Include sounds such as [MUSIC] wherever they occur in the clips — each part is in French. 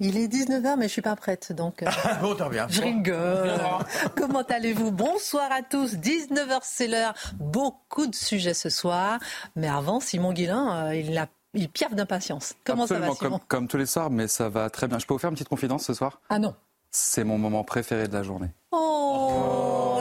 Il est 19h, mais je suis pas prête, donc euh, [LAUGHS] bon, t'en bien. je rigole. [LAUGHS] Comment allez-vous? Bonsoir à tous. 19h, c'est l'heure. Beaucoup de sujets ce soir. Mais avant, Simon Guillain, euh, il a il piaffe d'impatience. Comment ça va, Simon? comme, comme tous les soirs, mais ça va très bien. Je peux vous faire une petite confidence ce soir? Ah non. C'est mon moment préféré de la journée. Oh,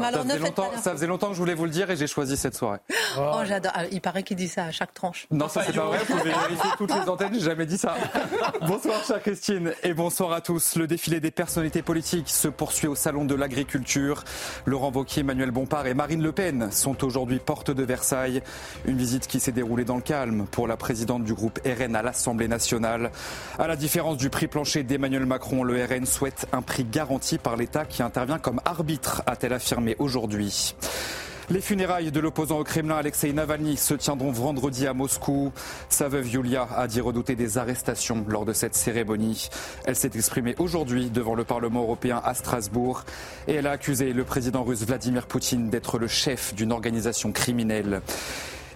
Ça ne faisait, faites pas longtemps, n'importe- ça faisait longtemps que je voulais vous le dire et j'ai choisi cette soirée. Oh, j'adore. Ah, Il paraît qu'il dit ça à chaque tranche. Non, ça c'est pas vrai, vous pouvez vérifier toutes les antennes, j'ai jamais dit ça. [LAUGHS] bonsoir chère Christine et bonsoir à tous. Le défilé des personnalités politiques se poursuit au Salon de l'Agriculture. Laurent Wauquiez, Emmanuel Bompard et Marine Le Pen sont aujourd'hui porte de Versailles. Une visite qui s'est déroulée dans le calme pour la présidente du groupe RN à l'Assemblée nationale. À la différence du prix plancher d'Emmanuel Macron, le RN souhaite un prix garanti par l'État qui intervient comme arbitre, a-t-elle affirmé aujourd'hui. Les funérailles de l'opposant au Kremlin Alexei Navalny se tiendront vendredi à Moscou. Sa veuve Yulia a dit redouter des arrestations lors de cette cérémonie. Elle s'est exprimée aujourd'hui devant le Parlement européen à Strasbourg et elle a accusé le président russe Vladimir Poutine d'être le chef d'une organisation criminelle.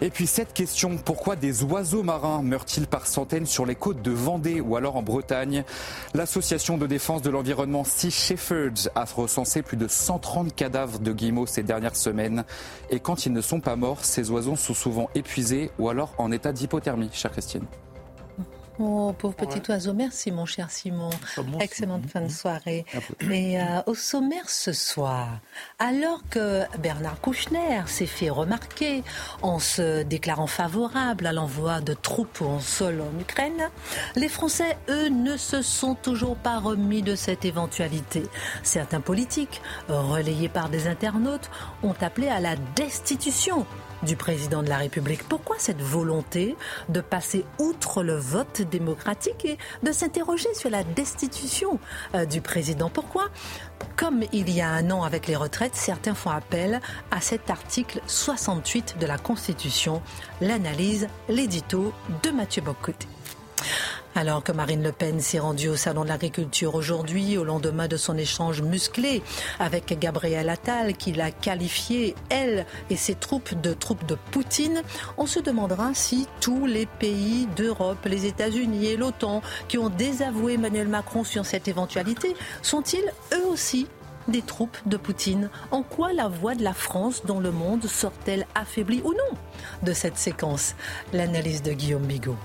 Et puis cette question, pourquoi des oiseaux marins meurent-ils par centaines sur les côtes de Vendée ou alors en Bretagne? L'association de défense de l'environnement Sea Shepherds a recensé plus de 130 cadavres de guillemots ces dernières semaines. Et quand ils ne sont pas morts, ces oiseaux sont souvent épuisés ou alors en état d'hypothermie, chère Christine. Oh, pauvre petit oiseau. Merci, mon cher Simon. Excellente fin de soirée. Et euh, au sommaire ce soir, alors que Bernard Kouchner s'est fait remarquer en se déclarant favorable à l'envoi de troupes en sol en Ukraine, les Français, eux, ne se sont toujours pas remis de cette éventualité. Certains politiques, relayés par des internautes, ont appelé à la destitution du président de la République. Pourquoi cette volonté de passer outre le vote démocratique et de s'interroger sur la destitution euh, du président? Pourquoi Comme il y a un an avec les retraites, certains font appel à cet article 68 de la Constitution, l'analyse, l'édito de Mathieu Bocoté. Alors que Marine Le Pen s'est rendue au Salon de l'Agriculture aujourd'hui, au lendemain de son échange musclé avec Gabriel Attal, qui l'a qualifié, elle et ses troupes, de troupes de Poutine, on se demandera si tous les pays d'Europe, les États-Unis et l'OTAN, qui ont désavoué Emmanuel Macron sur cette éventualité, sont-ils eux aussi des troupes de Poutine? En quoi la voix de la France dans le monde sort-elle affaiblie ou non? De cette séquence L'analyse de Guillaume Bigot.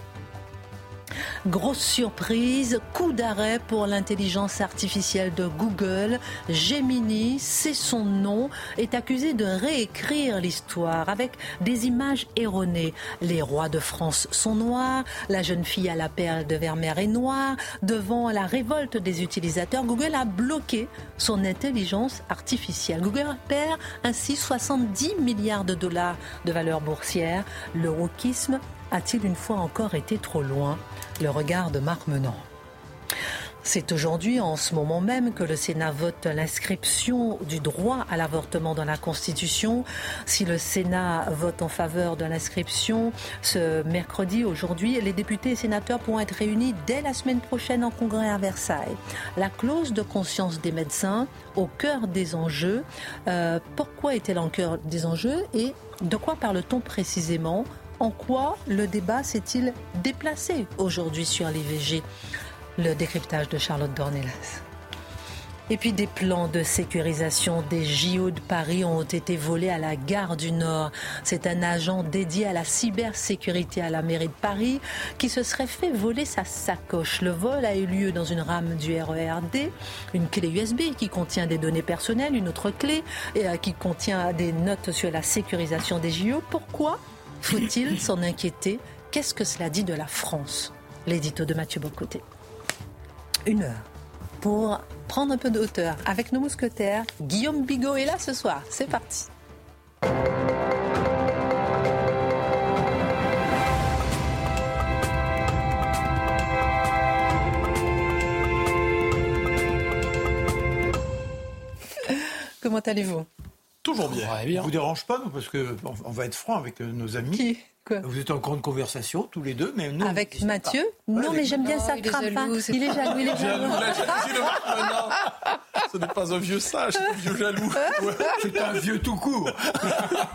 Grosse surprise, coup d'arrêt pour l'intelligence artificielle de Google. Gemini, c'est son nom, est accusé de réécrire l'histoire avec des images erronées. Les rois de France sont noirs, la jeune fille à la perle de Vermeer est noire. Devant la révolte des utilisateurs, Google a bloqué son intelligence artificielle. Google perd ainsi 70 milliards de dollars de valeur boursière. Le wokisme a-t-il une fois encore été trop loin? Le regard de Marc Menant. C'est aujourd'hui, en ce moment même, que le Sénat vote l'inscription du droit à l'avortement dans la Constitution. Si le Sénat vote en faveur de l'inscription ce mercredi, aujourd'hui, les députés et sénateurs pourront être réunis dès la semaine prochaine en congrès à Versailles. La clause de conscience des médecins au cœur des enjeux. Euh, pourquoi est-elle en cœur des enjeux et de quoi parle-t-on précisément? En quoi le débat s'est-il déplacé aujourd'hui sur l'IVG Le décryptage de Charlotte Dornelas. Et puis des plans de sécurisation des JO de Paris ont été volés à la gare du Nord. C'est un agent dédié à la cybersécurité à la mairie de Paris qui se serait fait voler sa sacoche. Le vol a eu lieu dans une rame du RERD, une clé USB qui contient des données personnelles, une autre clé et, euh, qui contient des notes sur la sécurisation des JO. Pourquoi faut-il s'en inquiéter? Qu'est-ce que cela dit de la France? L'édito de Mathieu Bocoté. Une heure pour prendre un peu de hauteur avec nos mousquetaires. Guillaume Bigot est là ce soir. C'est parti. Comment allez-vous? Toujours bien. Ça ne vous dérange pas, nous, parce qu'on va être franc avec euh, nos amis. Qui? Vous êtes en grande conversation tous les deux, mais nous. Avec Mathieu? Non, mais j'aime bien ça, il crame pas. Il est jaloux, il est jaloux. Ce n'est pas un vieux sage, c'est un vieux jaloux. C'est un vieux tout court.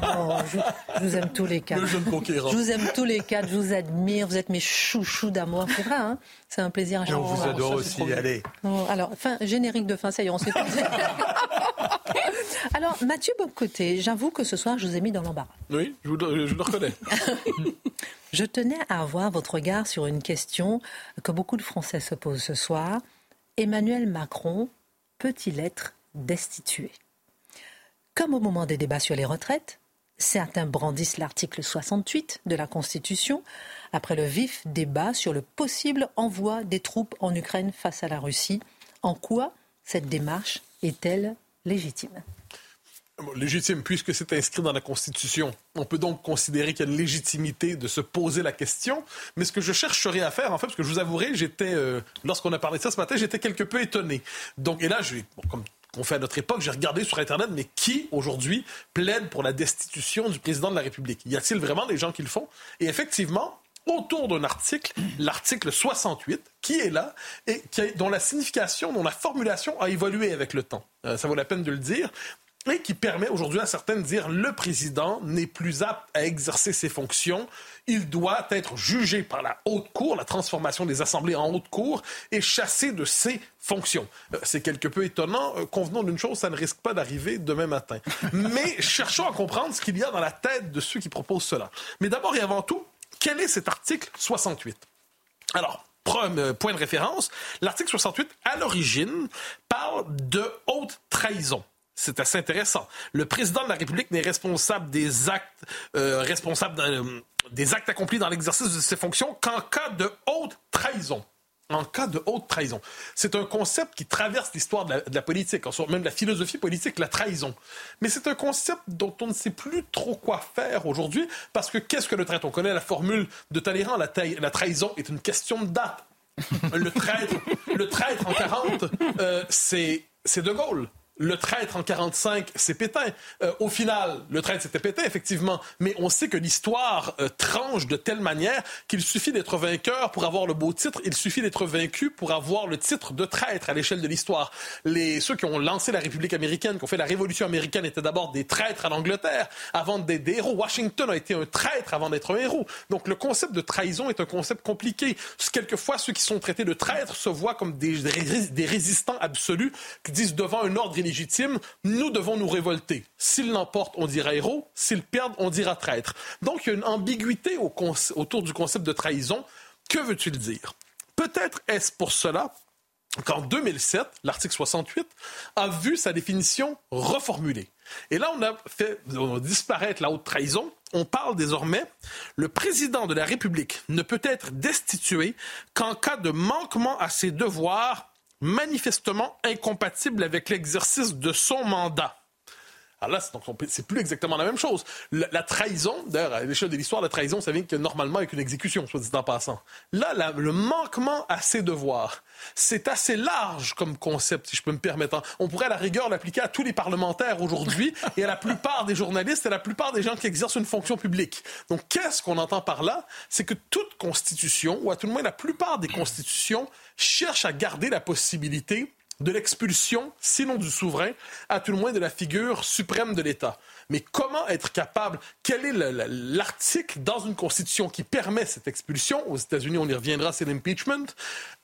Oh, je, vous aime tous les quatre. Le jeune conquérant. Je vous aime tous les quatre, je vous admire, vous êtes mes chouchous d'amour. C'est vrai, hein c'est un plaisir à chaque fois. on vous adore aussi, allez. alors, fin, générique de fin, ça y est, on s'est [LAUGHS] Alors, Mathieu Bobcoté, j'avoue que ce soir, je vous ai mis dans l'embarras. Oui, je, je le reconnais. [LAUGHS] je tenais à avoir votre regard sur une question que beaucoup de Français se posent ce soir. Emmanuel Macron peut-il être destitué? Comme au moment des débats sur les retraites, certains brandissent l'article 68 de la Constitution après le vif débat sur le possible envoi des troupes en Ukraine face à la Russie. En quoi cette démarche est-elle légitime? Légitime puisque c'est inscrit dans la Constitution. On peut donc considérer qu'il y a une légitimité de se poser la question. Mais ce que je chercherais à faire, en fait, parce que je vous avouerai, j'étais, euh, lorsqu'on a parlé de ça ce matin, j'étais quelque peu étonné. Donc, et là, je, comme on fait à notre époque, j'ai regardé sur Internet, mais qui aujourd'hui plaide pour la destitution du président de la République? Y a-t-il vraiment des gens qui le font? Et effectivement, autour d'un article, l'article 68, qui est là et dont la signification, dont la formulation a évolué avec le temps. Euh, ça vaut la peine de le dire et qui permet aujourd'hui à certains de dire le président n'est plus apte à exercer ses fonctions, il doit être jugé par la haute cour, la transformation des assemblées en haute cour, et chassé de ses fonctions. Euh, c'est quelque peu étonnant. Euh, convenons d'une chose, ça ne risque pas d'arriver demain matin. [LAUGHS] Mais cherchons à comprendre ce qu'il y a dans la tête de ceux qui proposent cela. Mais d'abord et avant tout, quel est cet article 68 Alors, euh, point de référence, l'article 68, à l'origine, parle de haute trahison. C'est assez intéressant. Le président de la République n'est responsable des actes, euh, euh, des actes accomplis dans l'exercice de ses fonctions qu'en cas de haute trahison. En cas de haute trahison. C'est un concept qui traverse l'histoire de, la, politique, même de la philosophie politique, la trahison. Mais c'est un concept dont on ne sait plus trop quoi faire aujourd'hui, parce que qu'est-ce que le traître? On connaît la formule de Talleyrand, la, la trahison est une question de date. le, traître, le traître en 40, euh, c'est De Gaulle. Le traître en 45, c'est Pétain. Euh, au final, le traître, c'était Pétain, effectivement. Mais on sait que l'histoire euh, tranche de telle manière qu'il suffit d'être vainqueur pour avoir le beau titre. Il suffit d'être vaincu pour avoir le titre de traître à l'échelle de l'histoire. Les, ceux qui ont lancé la République américaine, qui ont fait la Révolution américaine, étaient d'abord des traîtres à l'Angleterre avant d'être des héros. Washington a été un traître avant d'être un héros. Donc le concept de trahison est un concept compliqué. Quelquefois, ceux qui sont traités de traîtres se voient comme des, des résistants absolus qui disent devant un ordre légitime, nous devons nous révolter. S'ils l'emportent, on dira héros. S'ils perdent, on dira traître. Donc, il y a une ambiguïté autour du concept de trahison. Que veut-il dire? Peut-être est-ce pour cela qu'en 2007, l'article 68 a vu sa définition reformulée. Et là, on a fait disparaître la haute trahison. On parle désormais, le président de la République ne peut être destitué qu'en cas de manquement à ses devoirs manifestement incompatible avec l'exercice de son mandat. Alors là, c'est plus exactement la même chose. La, trahison, d'ailleurs, à l'échelle de l'histoire, la trahison, ça vient que normalement avec une exécution, soit dit en passant. Là, le manquement à ses devoirs, c'est assez large comme concept, si je peux me permettre. On pourrait à la rigueur l'appliquer à tous les parlementaires aujourd'hui et à la plupart des journalistes et à la plupart des gens qui exercent une fonction publique. Donc, qu'est-ce qu'on entend par là? C'est que toute constitution, ou à tout le moins la plupart des constitutions, cherchent à garder la possibilité de l'expulsion, sinon du souverain, à tout le moins de la figure suprême de l'État. Mais comment être capable, quel est l'article dans une constitution qui permet cette expulsion? Aux États-Unis, on y reviendra, c'est l'impeachment.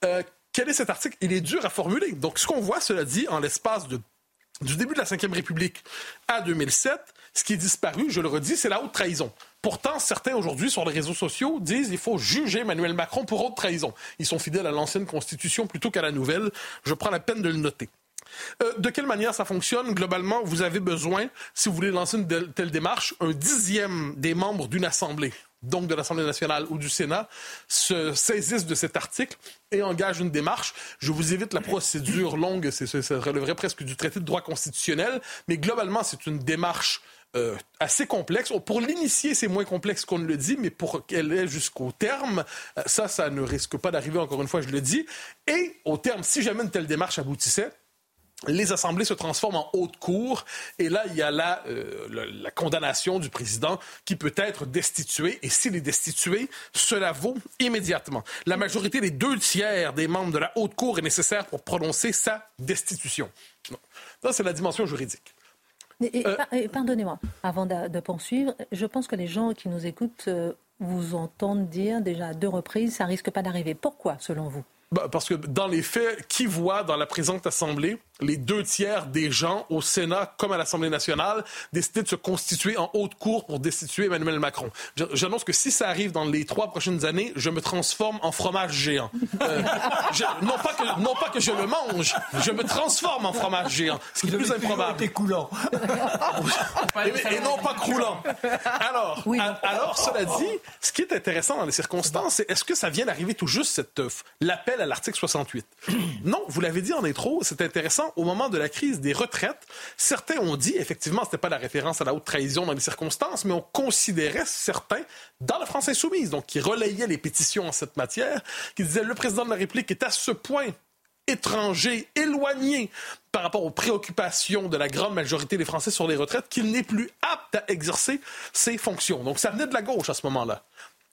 Euh, quel est cet article? Il est dur à formuler. Donc, ce qu'on voit, cela dit, en l'espace du début de la Ve République à 2007, ce qui est disparu, je le redis, c'est la haute trahison. Pourtant, certains aujourd'hui sur les réseaux sociaux disent qu'il faut juger Emmanuel Macron pour haute trahison. Ils sont fidèles à l'ancienne constitution plutôt qu'à la nouvelle. Je prends la peine de le noter. Euh, de quelle manière ça fonctionne? Globalement, vous avez besoin, si vous voulez lancer une telle démarche, un dixième des membres d'une assemblée, donc de l'Assemblée nationale ou du Sénat, se saisissent de cet article et engagent une démarche. Je vous évite la procédure longue, ça relèverait presque du traité de droit constitutionnel, mais globalement, c'est une démarche euh, assez complexe. Pour l'initier, c'est moins complexe qu'on ne le dit, mais pour qu'elle ait jusqu'au terme, euh, ça, ça ne risque pas d'arriver, encore une fois, je le dis. Et au terme, si jamais une telle démarche aboutissait, les assemblées se transforment en haute cour et là, il y a la, euh, la, condamnation du président qui peut être destitué et s'il est destitué, cela vaut immédiatement. La majorité des deux tiers des membres de la haute cour est nécessaire pour prononcer sa destitution. Ça, c'est la dimension juridique. Euh, pardonnez-moi, avant de, poursuivre, je pense que les gens qui nous écoutent euh, vous entendent dire déjà à deux reprises, ça risque pas d'arriver. Pourquoi, selon vous? Bah, parce que dans les faits, qui voit dans la présente Assemblée les deux tiers des gens au Sénat comme à l'Assemblée nationale décider de se constituer en haute cour pour destituer Emmanuel Macron. J'annonce que si ça arrive dans les trois prochaines années, je me transforme en fromage géant. Euh, [LAUGHS] non, pas que, non pas que je le mange, je me transforme en fromage géant, ce qui est plus improbable. coulant. et, non pas croulant. Alors, alors, cela dit, ce qui est intéressant dans les circonstances, c'est est-ce que ça vient d'arriver tout juste, cette l'appel à l'article 68? non, vous l'avez dit en intro, c'est intéressant au moment de la crise des retraites, certains ont dit, effectivement, ce n'était pas la référence à la haute trahison dans les circonstances, mais on considérait certains, dans la France insoumise, donc qui relayaient les pétitions en cette matière, qui disaient le président de la République est à ce point étranger, éloigné par rapport aux préoccupations de la grande majorité des Français sur les retraites, qu'il n'est plus apte à exercer ses fonctions. Donc ça venait de la gauche à ce moment-là.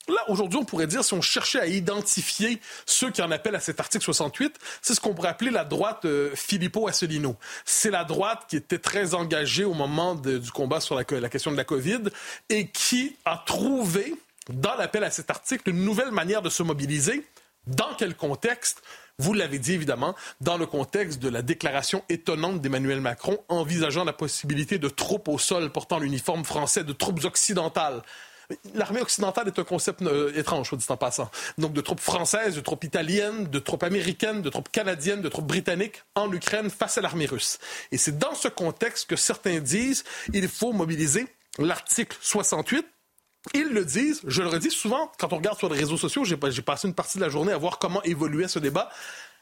Là, aujourd'hui, on pourrait dire, si on cherchait à identifier ceux qui en appellent à cet article 68, c'est ce qu'on pourrait appeler la droite euh, Filippo Asselineau. C'est la droite qui était très engagée au moment du combat sur la, la question de la COVID et qui a trouvé, dans l'appel à cet article, une nouvelle manière de se mobiliser. Dans quel contexte? Vous l'avez dit évidemment, dans le contexte de la déclaration étonnante d'Emmanuel Macron envisageant la possibilité de troupes au sol portant l'uniforme français, de troupes occidentales L'armée occidentale est un concept euh, étrange, soit dit en passant. Donc de troupes françaises, de troupes italiennes, de troupes américaines, de troupes canadiennes, de troupes britanniques en Ukraine face à l'armée russe. Et c'est dans ce contexte que certains disent il faut mobiliser l'article 68 ils le disent, je le redis souvent, quand on regarde sur les réseaux sociaux, j'ai passé une partie de la journée à voir comment évoluait ce débat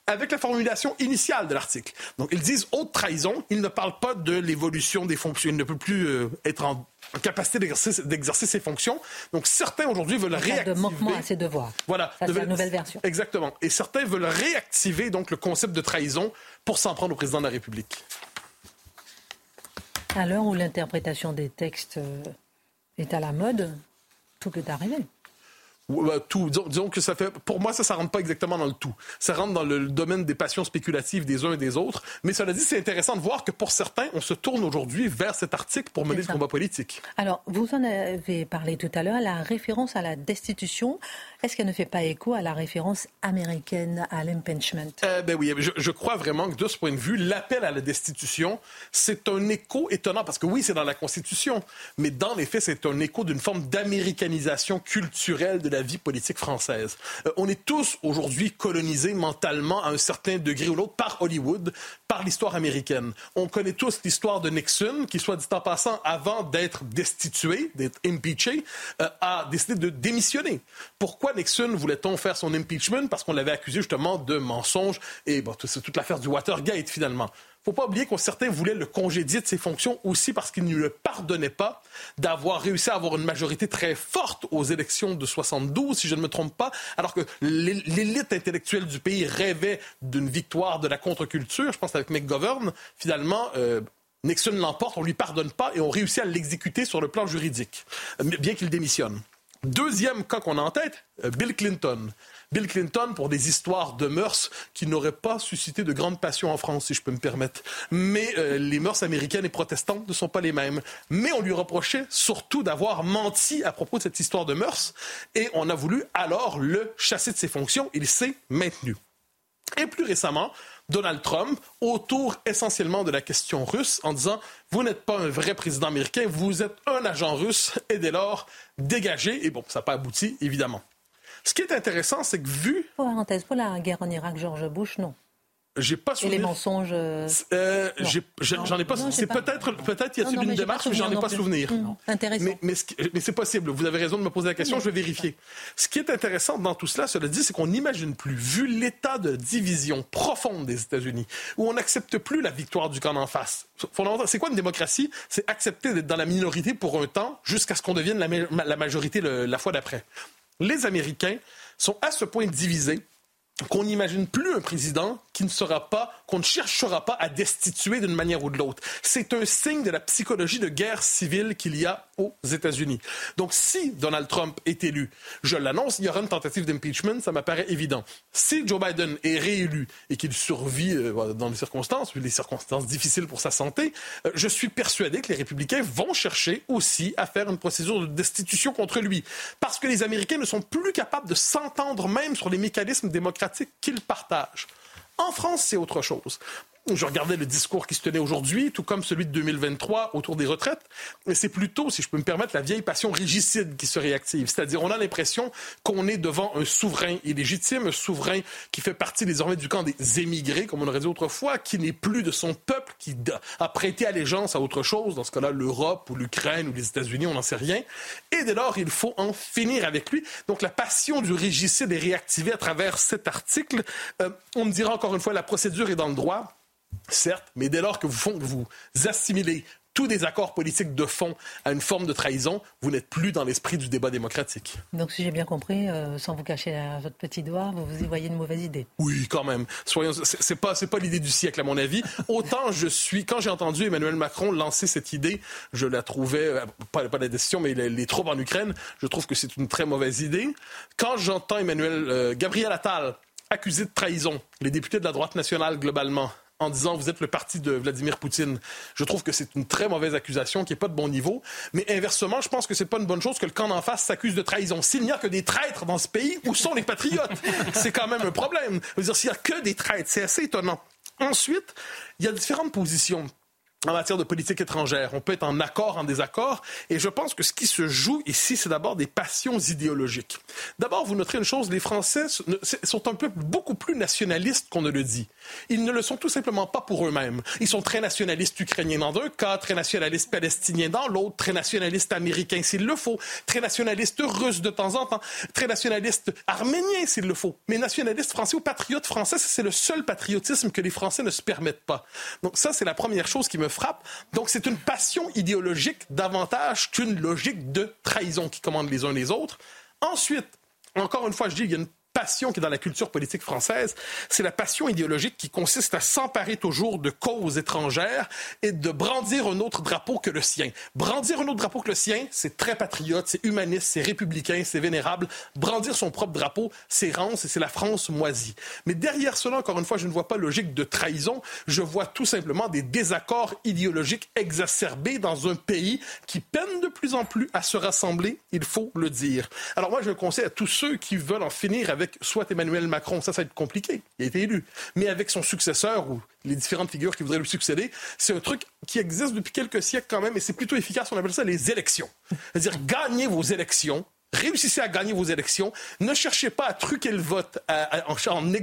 avec la formulation initiale de l'article. Donc, ils disent haute trahison. Ils ne parlent pas de l'évolution des fonctions. Il ne peut plus euh, être en, capacité d'exercer ses fonctions. Donc, certains aujourd'hui veulent réactiver. de manquement à ses devoirs. Voilà. c'est la nouvelle version. Exactement. Et certains veulent réactiver donc le concept de trahison pour s'en prendre au président de la République. À l'heure où l'interprétation des textes euh, est à la mode, tout peut arriver. Tout. Disons, que ça fait. Pour moi, ça, ça rentre pas exactement dans le tout. Ça rentre dans le domaine des passions spéculatives des uns et des autres. Mais cela dit, c'est intéressant de voir que pour certains, on se tourne aujourd'hui vers cet article pour mener le combat politique. Alors, vous en avez parlé tout à l'heure, la référence à la destitution. Est-ce qu'elle ne fait pas écho à la référence américaine à l'impeachment? Euh, Ben oui, je, je, crois vraiment que de ce point de vue, l'appel à la destitution, c'est un écho étonnant parce que oui, c'est dans la Constitution, mais dans les faits, c'est un écho d'une forme d'américanisation culturelle de la vie politique française. Euh, on est tous aujourd'hui colonisés mentalement à un certain degré ou l'autre par Hollywood, par l'histoire américaine. On connaît tous l'histoire de Nixon, qui, soit dit en passant, avant d'être destitué, d'être impeaché, euh, a décidé de démissionner. Pourquoi Nixon voulait-on faire son impeachment? Parce qu'on l'avait accusé justement de mensonge et c'est toute l'affaire du Watergate finalement faut pas oublier que certains voulaient le congédier de ses fonctions aussi parce qu'ils ne lui pardonnaient pas d'avoir réussi à avoir une majorité très forte aux élections de 72, si je ne me trompe pas, alors que l'élite intellectuelle du pays rêvait d'une victoire de la contre-culture. Je pense avec McGovern, finalement, euh, Nixon l'emporte, on lui pardonne pas et on réussit à l'exécuter sur le plan juridique, bien qu'il démissionne. Deuxième cas qu'on a en tête, euh, Bill Clinton. Bill Clinton pour des histoires de mœurs qui n'auraient pas suscité de grande passion en France, si je peux me permettre. Mais euh, les mœurs américaines et protestantes ne sont pas les mêmes. Mais on lui reprochait surtout d'avoir menti à propos de cette histoire de mœurs et on a voulu alors le chasser de ses fonctions. Il s'est maintenu. Et plus récemment, Donald Trump autour essentiellement de la question russe en disant Vous n'êtes pas un vrai président américain, vous êtes un agent russe et dès lors, dégagez. Et bon, ça n'a pas abouti, évidemment. Ce qui est intéressant, c'est que vu. Parenthèse, pour la guerre en Irak, George Bush, non. J'ai pas souvenir. Et les mensonges. Euh, euh j'en ai, pas. C'est peut-être, peut-être y a-t-il une démarche, mais j'en ai pas souvenir. intéressant. Mais, mais, c'est possible. Vous avez raison de me poser la question. Je vais vérifier. Ce qui est intéressant dans tout cela, cela dit, c'est qu'on n'imagine plus, vu l'état de division profonde des États-Unis, où on n'accepte plus la victoire du camp en face. C'est quoi une démocratie? C'est accepter d'être dans la minorité pour un temps, jusqu'à ce qu'on devienne la, la majorité la fois d'après les Américains sont à ce point divisés qu'on n'imagine plus un président qui ne sera pas, qu'on ne cherchera pas à destituer d'une manière ou de l'autre. C'est un signe de la psychologie de guerre civile qu'il y a aux États-Unis. Donc, si Donald Trump est élu, je l'annonce, il y aura une tentative d'impeachment, ça m'apparaît évident. Si Joe Biden est réélu et qu'il survit euh, dans les circonstances, les circonstances difficiles pour sa santé, euh, je suis persuadé que les républicains vont chercher aussi à faire une procédure de destitution contre lui. Parce que les Américains ne sont plus capables de s'entendre même sur les mécanismes démocratiques qu'ils partagent. En France, c'est autre chose. Je regardais le discours qui se tenait aujourd'hui, tout comme celui de 2023 autour des retraites. Et c'est plutôt, si je peux me permettre, la vieille passion régicide qui se réactive. C'est-à-dire, on a l'impression qu'on est devant un souverain illégitime, un souverain qui fait partie désormais du camp des émigrés, comme on aurait dit autrefois, qui n'est plus de son peuple, qui a prêté allégeance à autre chose, dans ce cas-là, l'Europe ou l'Ukraine ou les États-Unis, on n'en sait rien. Et dès lors, il faut en finir avec lui. Donc, la passion du régicide est réactivée à travers cet article. Euh, on me dira encore une fois, la procédure est dans le droit. Certes, mais dès lors que vous, vous assimilez tous des accords politiques de fond à une forme de trahison, vous n'êtes plus dans l'esprit du débat démocratique. Donc, si j'ai bien compris, euh, sans vous cacher votre petit doigt, vous, vous y voyez une mauvaise idée. Oui, quand même. Soyons, c'est pas, c'est pas l'idée du siècle à mon avis. Autant je suis, quand j'ai entendu Emmanuel Macron lancer cette idée, je la trouvais euh, pas, pas la décision, mais les, troupes en Ukraine, je trouve que c'est une très mauvaise idée. Quand j'entends Emmanuel euh, Gabriel Attal accusé de trahison, les députés de la droite nationale globalement en disant vous êtes le parti de Vladimir Poutine. Je trouve que c'est une très mauvaise accusation qui n'est pas de bon niveau. Mais inversement, je pense que c'est pas une bonne chose que le camp d'en face s'accuse de trahison. S'il n'y a que des traîtres dans ce pays, où sont les patriotes? [LAUGHS] C'est quand même un problème. Je veux dire, s'il n'y a que des traîtres, c'est assez étonnant. Ensuite, il y a différentes positions en matière de politique étrangère. On peut être en accord, en désaccord. Et je pense que ce qui se joue ici, c'est d'abord des passions idéologiques. D'abord, vous noterez une chose, les Français sont un peu beaucoup plus nationalistes qu'on ne le dit. Ils ne le sont tout simplement pas pour eux-mêmes. Ils sont très nationalistes ukrainiens dans un cas, très nationalistes palestiniens dans l'autre, très nationalistes américains s'il le faut, très nationalistes russes de temps en temps, très nationalistes arméniens s'il le faut. Mais nationalistes français ou patriotes français, c'est le seul patriotisme que les Français ne se permettent pas. Donc ça, c'est la première chose qui me frappe. Donc c'est une passion idéologique davantage qu'une logique de trahison qui commande les uns les autres. Ensuite, encore une fois, je dis, il y a une passion qui est dans la culture politique française, c'est la passion idéologique qui consiste à s'emparer toujours de causes étrangères et de brandir un autre drapeau que le sien. Brandir un autre drapeau que le sien, c'est très patriote, c'est humaniste, c'est républicain, c'est vénérable. Brandir son propre drapeau, c'est rance et c'est la France moisie. Mais derrière cela, encore une fois, je ne vois pas logique de trahison, je vois tout simplement des désaccords idéologiques exacerbés dans un pays qui peine de plus en plus à se rassembler, il faut le dire. Alors moi, je conseille à tous ceux qui veulent en finir avec soit Emmanuel Macron, ça, ça va être compliqué, il a été élu, mais avec son successeur ou les différentes figures qui voudraient lui succéder, c'est un truc qui existe depuis quelques siècles quand même, et c'est plutôt efficace, on appelle ça les élections. C'est-à-dire, gagnez vos élections, réussissez à gagner vos élections. Ne cherchez pas à truquer le vote en,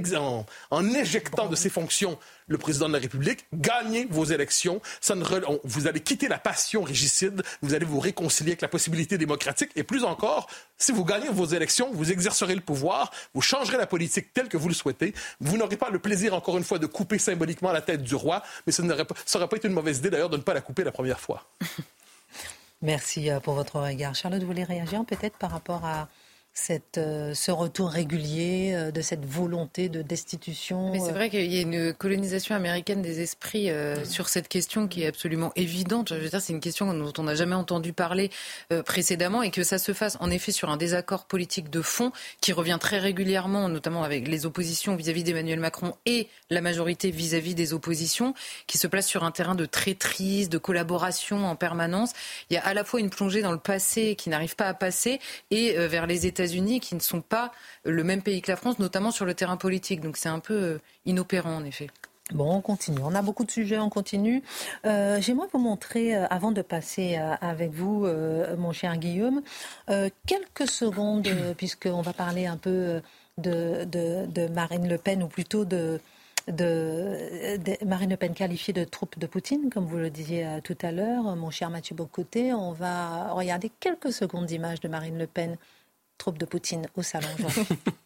en, éjectant de ses fonctions le président de la République. Gagnez vos élections. Ça ne, vous allez quitter la passion régicide. Vous allez vous réconcilier avec la possibilité démocratique. Et plus encore, si vous gagnez vos élections, vous exercerez le pouvoir. Vous changerez la politique telle que vous le souhaitez. Vous n'aurez pas le plaisir, encore une fois, de couper symboliquement la tête du roi. Mais ça n'aurait pas, pas été une mauvaise idée, d'ailleurs, de ne pas la couper la première fois. [LAUGHS] Merci euh, pour votre regard. Charlotte, vous voulez réagir peut-être par rapport à cette, euh, ce retour régulier euh, de cette volonté de destitution. Mais c'est vrai qu'il y a une colonisation américaine des esprits sur cette question qui est absolument évidente. Je veux dire, c'est une question dont on n'a jamais entendu parler précédemment et que ça se fasse en effet sur un désaccord politique de fond qui revient très régulièrement, notamment avec les oppositions vis-à-vis d'Emmanuel Macron et la majorité vis-à-vis des oppositions, qui se place sur un terrain de traîtrise, de collaboration en permanence. Il y a à la fois une plongée dans le passé qui n'arrive pas à passer et vers les États États-Unis qui ne sont pas le même pays que la France, notamment sur le terrain politique. Donc c'est un peu euh, inopérant en effet. Bon, on continue. On a beaucoup de sujets, on continue. Euh, J'aimerais vous montrer, euh, avant de passer euh, avec vous, mon cher Guillaume, quelques secondes, [COUGHS] puisqu'on va parler un peu de, de, Marine Le Pen, ou plutôt de, de, Marine Le Pen qualifiée de troupe de Poutine, comme vous le disiez tout à l'heure, mon cher Mathieu Bocoté. On va regarder quelques secondes d'images de Marine Le Pen troupe de Poutine au salon [LAUGHS]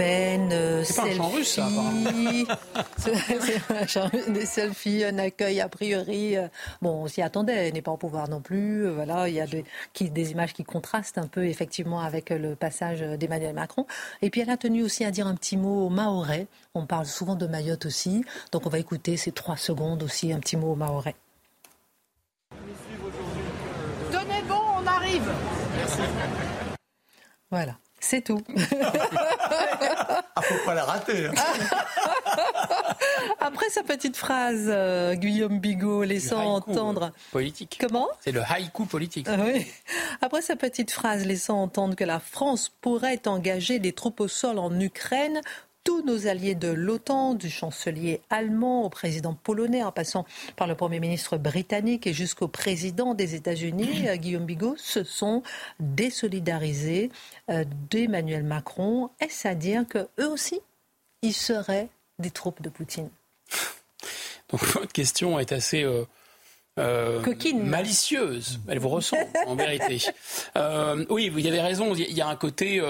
Pen, c'est pas un chant russe, ça, [LAUGHS] des selfies, un accueil a priori. bon, on s'y attendait, elle n'est pas au pouvoir non plus. Voilà, il y a des, qui, des images qui contrastent un peu effectivement avec le passage d'Emmanuel Macron. Et puis elle a tenu aussi à dire un petit mot au Mahorais. On parle souvent de Mayotte aussi, donc on va écouter ces trois secondes aussi, un petit mot au Mahorais. Tenez bon, on arrive. Merci. Voilà. C'est tout. [LAUGHS] ah, faut pas la rater. Hein. [LAUGHS] Après sa petite phrase, euh, Guillaume Bigot laissant entendre. Politique. Comment C'est le haïku politique. Ah oui. Après sa petite phrase laissant entendre que la France pourrait engager des troupes au sol en Ukraine tous nos alliés de l'OTAN, du chancelier allemand au président polonais, en passant par le Premier ministre britannique et jusqu'au président des États-Unis, euh, Guillaume Bigot, se sont désolidarisés euh, d'Emmanuel Macron. Est-ce à dire qu'eux aussi, ils seraient des troupes de Poutine? Donc votre question est assez... Euh, malicieuse. Elle vous ressemble, en vérité. oui, vous avez raison. Il y a un côté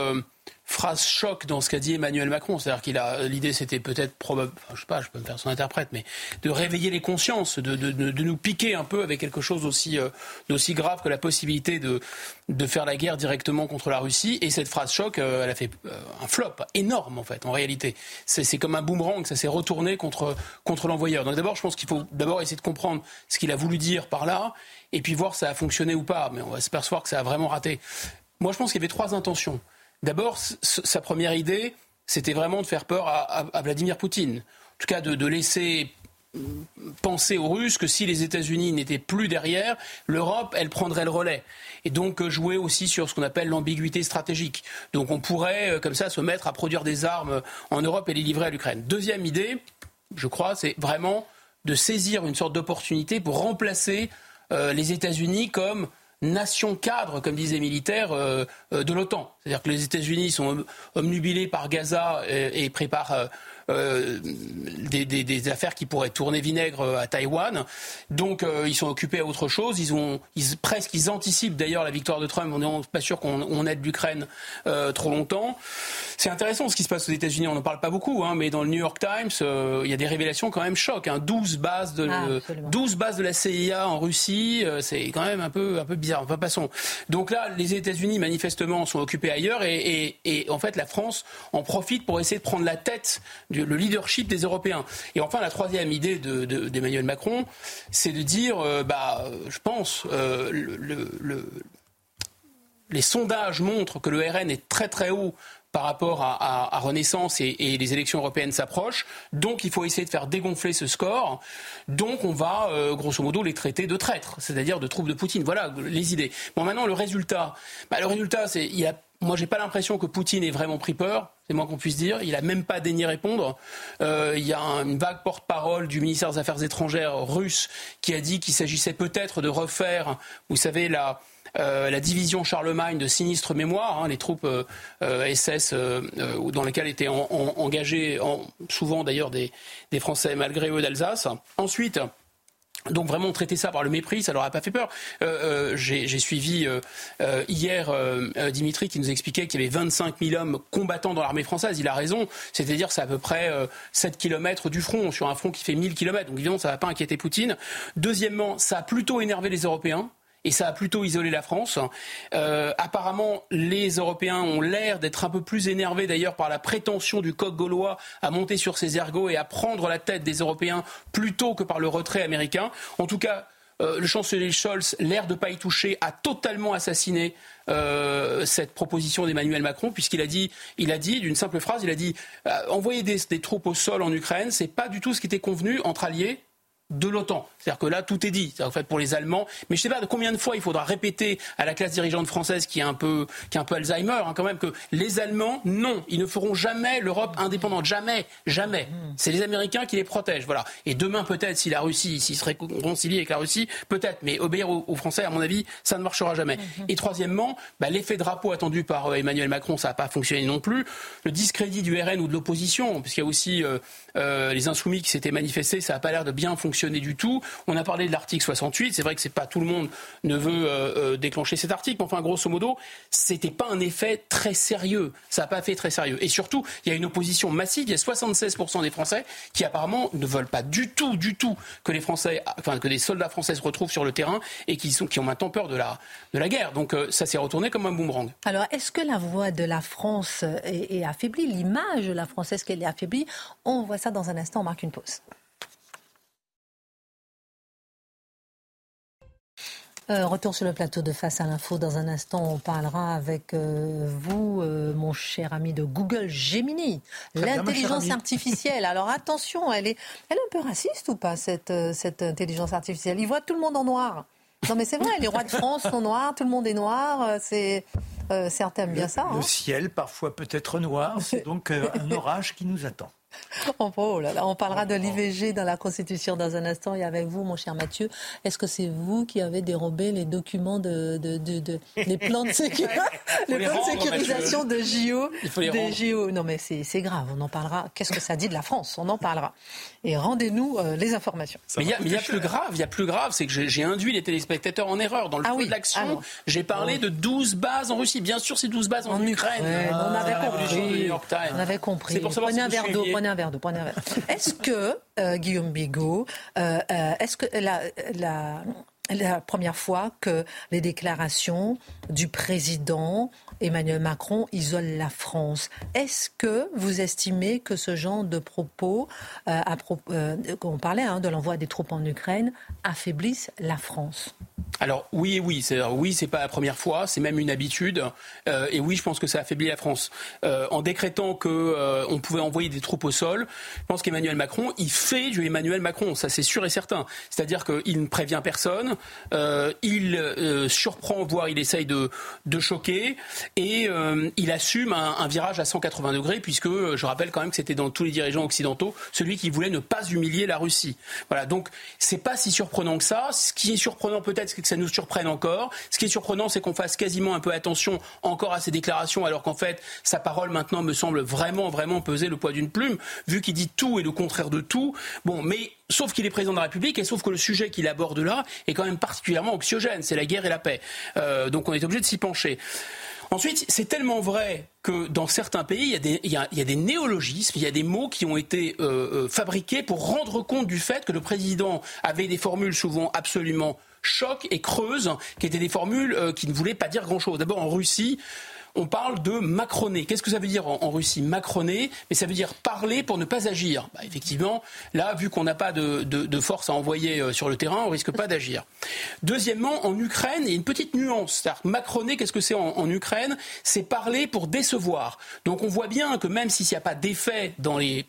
phrase choc dans ce qu'a dit Emmanuel Macron. C'est-à-dire qu'il a l'idée, c'était peut-être probable, je sais pas, je peux me faire son interprète, mais de réveiller les consciences, de, de, nous piquer un peu avec quelque chose d'aussi euh, grave que la possibilité de, de faire la guerre directement contre la Russie. Et cette phrase choc, euh, elle a fait euh, un flop énorme en fait, en réalité. C'est comme un boomerang, ça s'est retourné contre contre l'envoyeur. Donc d'abord, je pense qu'il faut d'abord essayer de comprendre ce qu'il a voulu dire par là, et puis voir si ça a fonctionné ou pas. Mais on va se percevoir que ça a vraiment raté. Moi, je pense qu'il y avait trois intentions. D'abord, sa première idée, c'était vraiment de faire peur à, Vladimir Poutine. En tout cas, de, laisser penser aux Russes que si les États-Unis n'étaient plus derrière, l'Europe, elle prendrait le relais. Et donc euh, jouer aussi sur ce qu'on appelle l'ambiguïté stratégique. Donc on pourrait, euh, comme ça, se mettre à produire des armes en Europe et les livrer à l'Ukraine. Deuxième idée, je crois, c'est vraiment de saisir une sorte d'opportunité pour remplacer euh, les États-Unis comme nation cadre, comme disent les militaires, euh, euh, de l'OTAN. C'est-à-dire que les États-Unis sont omnubilés par Gaza et, et préparent euh, euh, des, affaires qui pourraient tourner vinaigre à Taïwan. Donc euh, ils sont occupés à autre chose. Ils ont ils, presque ils anticipent d'ailleurs la victoire de Trump. On n'est pas sûr qu'on aide l'Ukraine euh, trop longtemps. C'est intéressant ce qui se passe aux États-Unis. On n'en parle pas beaucoup, hein, mais dans le New York Times, il y a des révélations quand même choc. Hein. 12 bases de 12 ah, bases de la CIA en Russie, c'est quand même un peu un peu bizarre. Enfin passons. Donc là, les États-Unis manifestement sont occupés ailleurs et, et, et en fait la France en profite pour essayer de prendre la tête du le leadership des Européens. Et enfin, la troisième idée d'Emmanuel Macron, c'est de dire, euh, bah, je pense, euh, les sondages montrent que le RN est très très haut par rapport à, Renaissance et, les élections européennes s'approchent. Donc il faut essayer de faire dégonfler ce score. Donc on va, euh, grosso modo, les traiter de traîtres, c'est-à-dire de troupes de Poutine. Voilà les idées. Bon, maintenant, le résultat. Bah, le résultat, c'est. Il a, moi, j'ai pas l'impression que Poutine ait vraiment pris peur c'est moins qu'on puisse dire. Il n'a même pas daigné répondre. Euh, il y a une vague porte-parole du ministère des Affaires étrangères russe qui a dit qu'il s'agissait peut-être de refaire, vous savez, la, euh, la division Charlemagne de sinistre mémoire, hein, les troupes euh, SS dans lesquelles étaient engagés, souvent d'ailleurs des, des, Français malgré eux d'Alsace. Ensuite, donc vraiment traiter ça par le mépris, ça leur a pas fait peur. Euh, euh, j'ai suivi euh, hier Dimitri qui nous expliquait qu'il y avait 25 000 hommes combattants dans l'armée française. Il a raison, c'est-à-dire c'est à peu près 7 km du front sur un front qui fait 1000 km. Donc évidemment ça va pas inquiéter Poutine. Deuxièmement, ça a plutôt énervé les Européens et ça a plutôt isolé la France. Euh, apparemment, les Européens ont l'air d'être un peu plus énervés d'ailleurs par la prétention du coq gaulois à monter sur ses ergots et à prendre la tête des Européens plutôt que par le retrait américain. En tout cas, euh, le chancelier Scholz, l'air de pas y toucher, a totalement assassiné euh, cette proposition d'Emmanuel Macron, puisqu'il a dit, il a dit d'une simple phrase, il a dit envoyer des, des, troupes au sol en Ukraine, c'est pas du tout ce qui était convenu entre alliés de l'OTAN. C'est-à-dire que là, tout est dit. En fait, pour les Allemands. Mais je ne sais pas de combien de fois il faudra répéter à la classe dirigeante française qui est un peu, qui est un peu Alzheimer, hein, quand même, que les Allemands, non, ils ne feront jamais l'Europe indépendante. Jamais, jamais. C'est les Américains qui les protègent. Voilà. Et demain, peut-être, si la Russie, s'ils seraient réconciliés avec la Russie, peut-être. Mais obéir aux, Français, à mon avis, ça ne marchera jamais. Et troisièmement, bah, l'effet drapeau attendu par euh, Emmanuel Macron, ça n'a pas fonctionné non plus. Le discrédit du RN ou de l'opposition, puisqu'il y a aussi euh, euh, les insoumis qui s'étaient manifestés, ça n'a pas l'air de bien fonctionner du tout. On a parlé de l'article 68. C'est vrai que c'est pas tout le monde ne veut déclencher cet article, mais enfin, grosso modo, c'était pas un effet très sérieux. Ça n'a pas fait très sérieux. Et surtout, il y a une opposition massive. Il y a 76% des Français qui apparemment ne veulent pas du tout, du tout que les Français, enfin que des soldats français se retrouvent sur le terrain et qui, sont, qui ont maintenant peur de la, de la guerre. Donc ça s'est retourné comme un boomerang. Alors, est-ce que la voix de la France est, affaiblie? L'image de la France, est-ce qu'elle est affaiblie? On voit ça dans un instant, on marque une pause. Euh, retour sur le plateau de Face à l'info. Dans un instant, on parlera avec euh, vous, euh, mon cher ami de Google Gemini, l'intelligence artificielle. Alors attention, elle est, elle est un peu raciste ou pas, cette, cette intelligence artificielle? Il voit tout le monde en noir. Non mais c'est vrai, les rois de France sont noirs, tout le monde est noir. C'est certains aiment bien ça. Le hein. ciel parfois peut être noir, c'est donc un orage qui nous attend. [LAUGHS] Oh là là, on parlera de l'IVG dans la Constitution dans un instant et avec vous, mon cher Mathieu. Est-ce que c'est vous qui avez dérobé les documents de, de, de, les plans de, sécurisation de JO, des JO Non mais c'est grave, on en parlera. Qu'est-ce que ça dit de la France? On en parlera. Et rendez-nous euh, les informations. mais il y, a plus grave, il y a plus grave, c'est que j'ai induit les téléspectateurs en erreur. Dans le ah de l'action, j'ai parlé de 12 bases en Russie. Bien sûr, c'est 12 bases en, Ukraine. on avait compris. On avait compris. C'est pour savoir un verre d'eau [LAUGHS] Est-ce que, euh, Guillaume Bigot, euh, euh, est-ce que la, première fois que les déclarations du président Emmanuel Macron isolent la France. Est-ce que vous estimez que ce genre de propos, euh, on parlait hein, de l'envoi des troupes en Ukraine, affaiblissent la France? Alors oui et oui, c'est oui, c'est pas la première fois, c'est même une habitude. Euh, et oui, je pense que ça affaiblit la France. Euh, en décrétant que euh, on pouvait envoyer des troupes au sol, je pense qu'Emmanuel Macron, il fait du Emmanuel Macron, ça c'est sûr et certain. C'est-à-dire qu'il ne prévient personne, il surprend, voire il essaye de, de choquer, et il assume un, un, virage à 180 degrés, puisque je rappelle quand même que c'était dans tous les dirigeants occidentaux celui qui voulait ne pas humilier la Russie. Voilà, donc c'est pas si surprenant que ça. Ce qui est surprenant peut-être, c'est que ça nous surprenne encore. Ce qui est surprenant, c'est qu'on fasse quasiment un peu attention encore à ses déclarations, alors qu'en fait, sa parole maintenant me semble vraiment, vraiment peser le poids d'une plume, vu qu'il dit tout et le contraire de tout. Bon, mais sauf qu'il est président de la République et sauf que le sujet qu'il aborde là est quand même particulièrement anxiogène, c'est la guerre et la paix. Euh, donc on est obligé de s'y pencher. Ensuite, c'est tellement vrai que dans certains pays, il y, a des, néologismes, il y a des mots qui ont été euh, euh, fabriqués pour rendre compte du fait que le président avait des formules souvent absolument choc et creuse, qui étaient des formules euh, qui ne voulaient pas dire grand-chose. D'abord, en Russie, on parle de macroner. Qu'est-ce que ça veut dire en, Russie Macroner, mais ça veut dire parler pour ne pas agir. Bah, effectivement, là, vu qu'on n'a pas de, force à envoyer euh, sur le terrain, on risque pas d'agir. Deuxièmement, en Ukraine, il y a une petite nuance. Macroner, qu'est-ce que c'est en, Ukraine? C'est parler pour décevoir. Donc on voit bien que même s'il n'y a pas d'effet dans les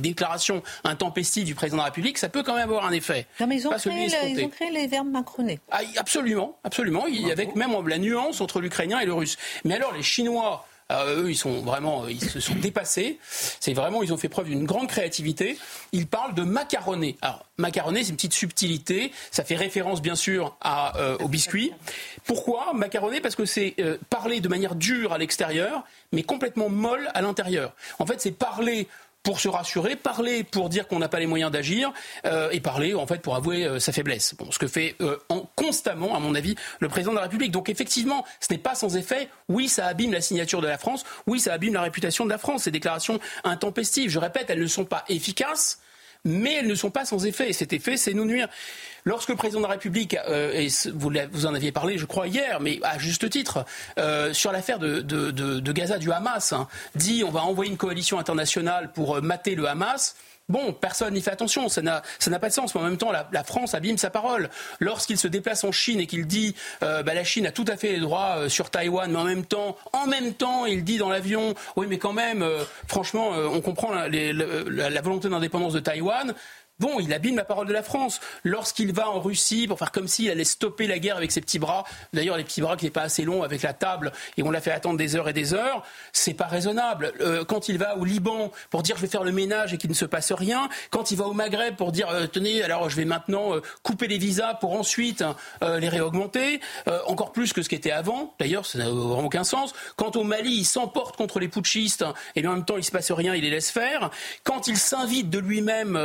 déclarations intempestives du président de la République, ça peut quand même avoir un effet. Non, mais ils ont, créé, ils ont créé, les verbes macronés. Ah, absolument, absolument. Il y avec même la nuance entre l'ukrainien et le russe. Mais alors, les Chinois euh, eux, ils sont vraiment, ils se sont [LAUGHS] dépassés. C'est vraiment, ils ont fait preuve d'une grande créativité. Ils parlent de macaroné. Alors, macaroné, c'est une petite subtilité. Ça fait référence, bien sûr, à, euh, au biscuit. Pourquoi macaroné Parce que c'est euh, parler de manière dure à l'extérieur, mais complètement molle à l'intérieur. En fait, c'est parler pour se rassurer, parler pour dire qu'on n'a pas les moyens d'agir euh, et parler en fait pour avouer euh, sa faiblesse. Bon, ce que fait euh, en, constamment, à mon avis, le président de la République. Donc effectivement, ce n'est pas sans effet. Oui, ça abîme la signature de la France. Oui, ça abîme la réputation de la France. Ces déclarations intempestives, je répète, elles ne sont pas efficaces mais elles ne sont pas sans effet. Et cet effet, c'est nous nuire. Lorsque le président de la République, euh, et vous, en aviez parlé, je crois, hier, mais à juste titre, euh, sur l'affaire de, Gaza, du Hamas, hein, dit on va envoyer une coalition internationale pour euh, mater le Hamas, Bon, personne n'y fait attention, ça n'a, pas de sens. Mais en même temps, la, France abîme sa parole. Lorsqu'il se déplace en Chine et qu'il dit bah, la Chine a tout à fait les droits sur Taïwan, mais en même temps, en même temps, il dit dans l'avion, oui, mais quand même, franchement, on comprend la volonté d'indépendance de Taïwan. Bon, il abîme la parole de la France. Lorsqu'il va en Russie pour faire comme s'il allait stopper la guerre avec ses petits bras, d'ailleurs les petits bras qui n'est pas assez long avec la table et on l'a fait attendre des heures et des heures, c'est pas raisonnable. Euh, quand il va au Liban pour dire je vais faire le ménage et qu'il ne se passe rien, quand il va au Maghreb pour dire euh, tenez alors je vais maintenant euh, couper les visas pour ensuite les réaugmenter, encore plus que ce qui était avant. D'ailleurs, ça n'a aucun sens. Quand au Mali il s'emporte contre les putschistes et en même temps il se passe rien, il les laisse faire. Quand il s'invite de lui-même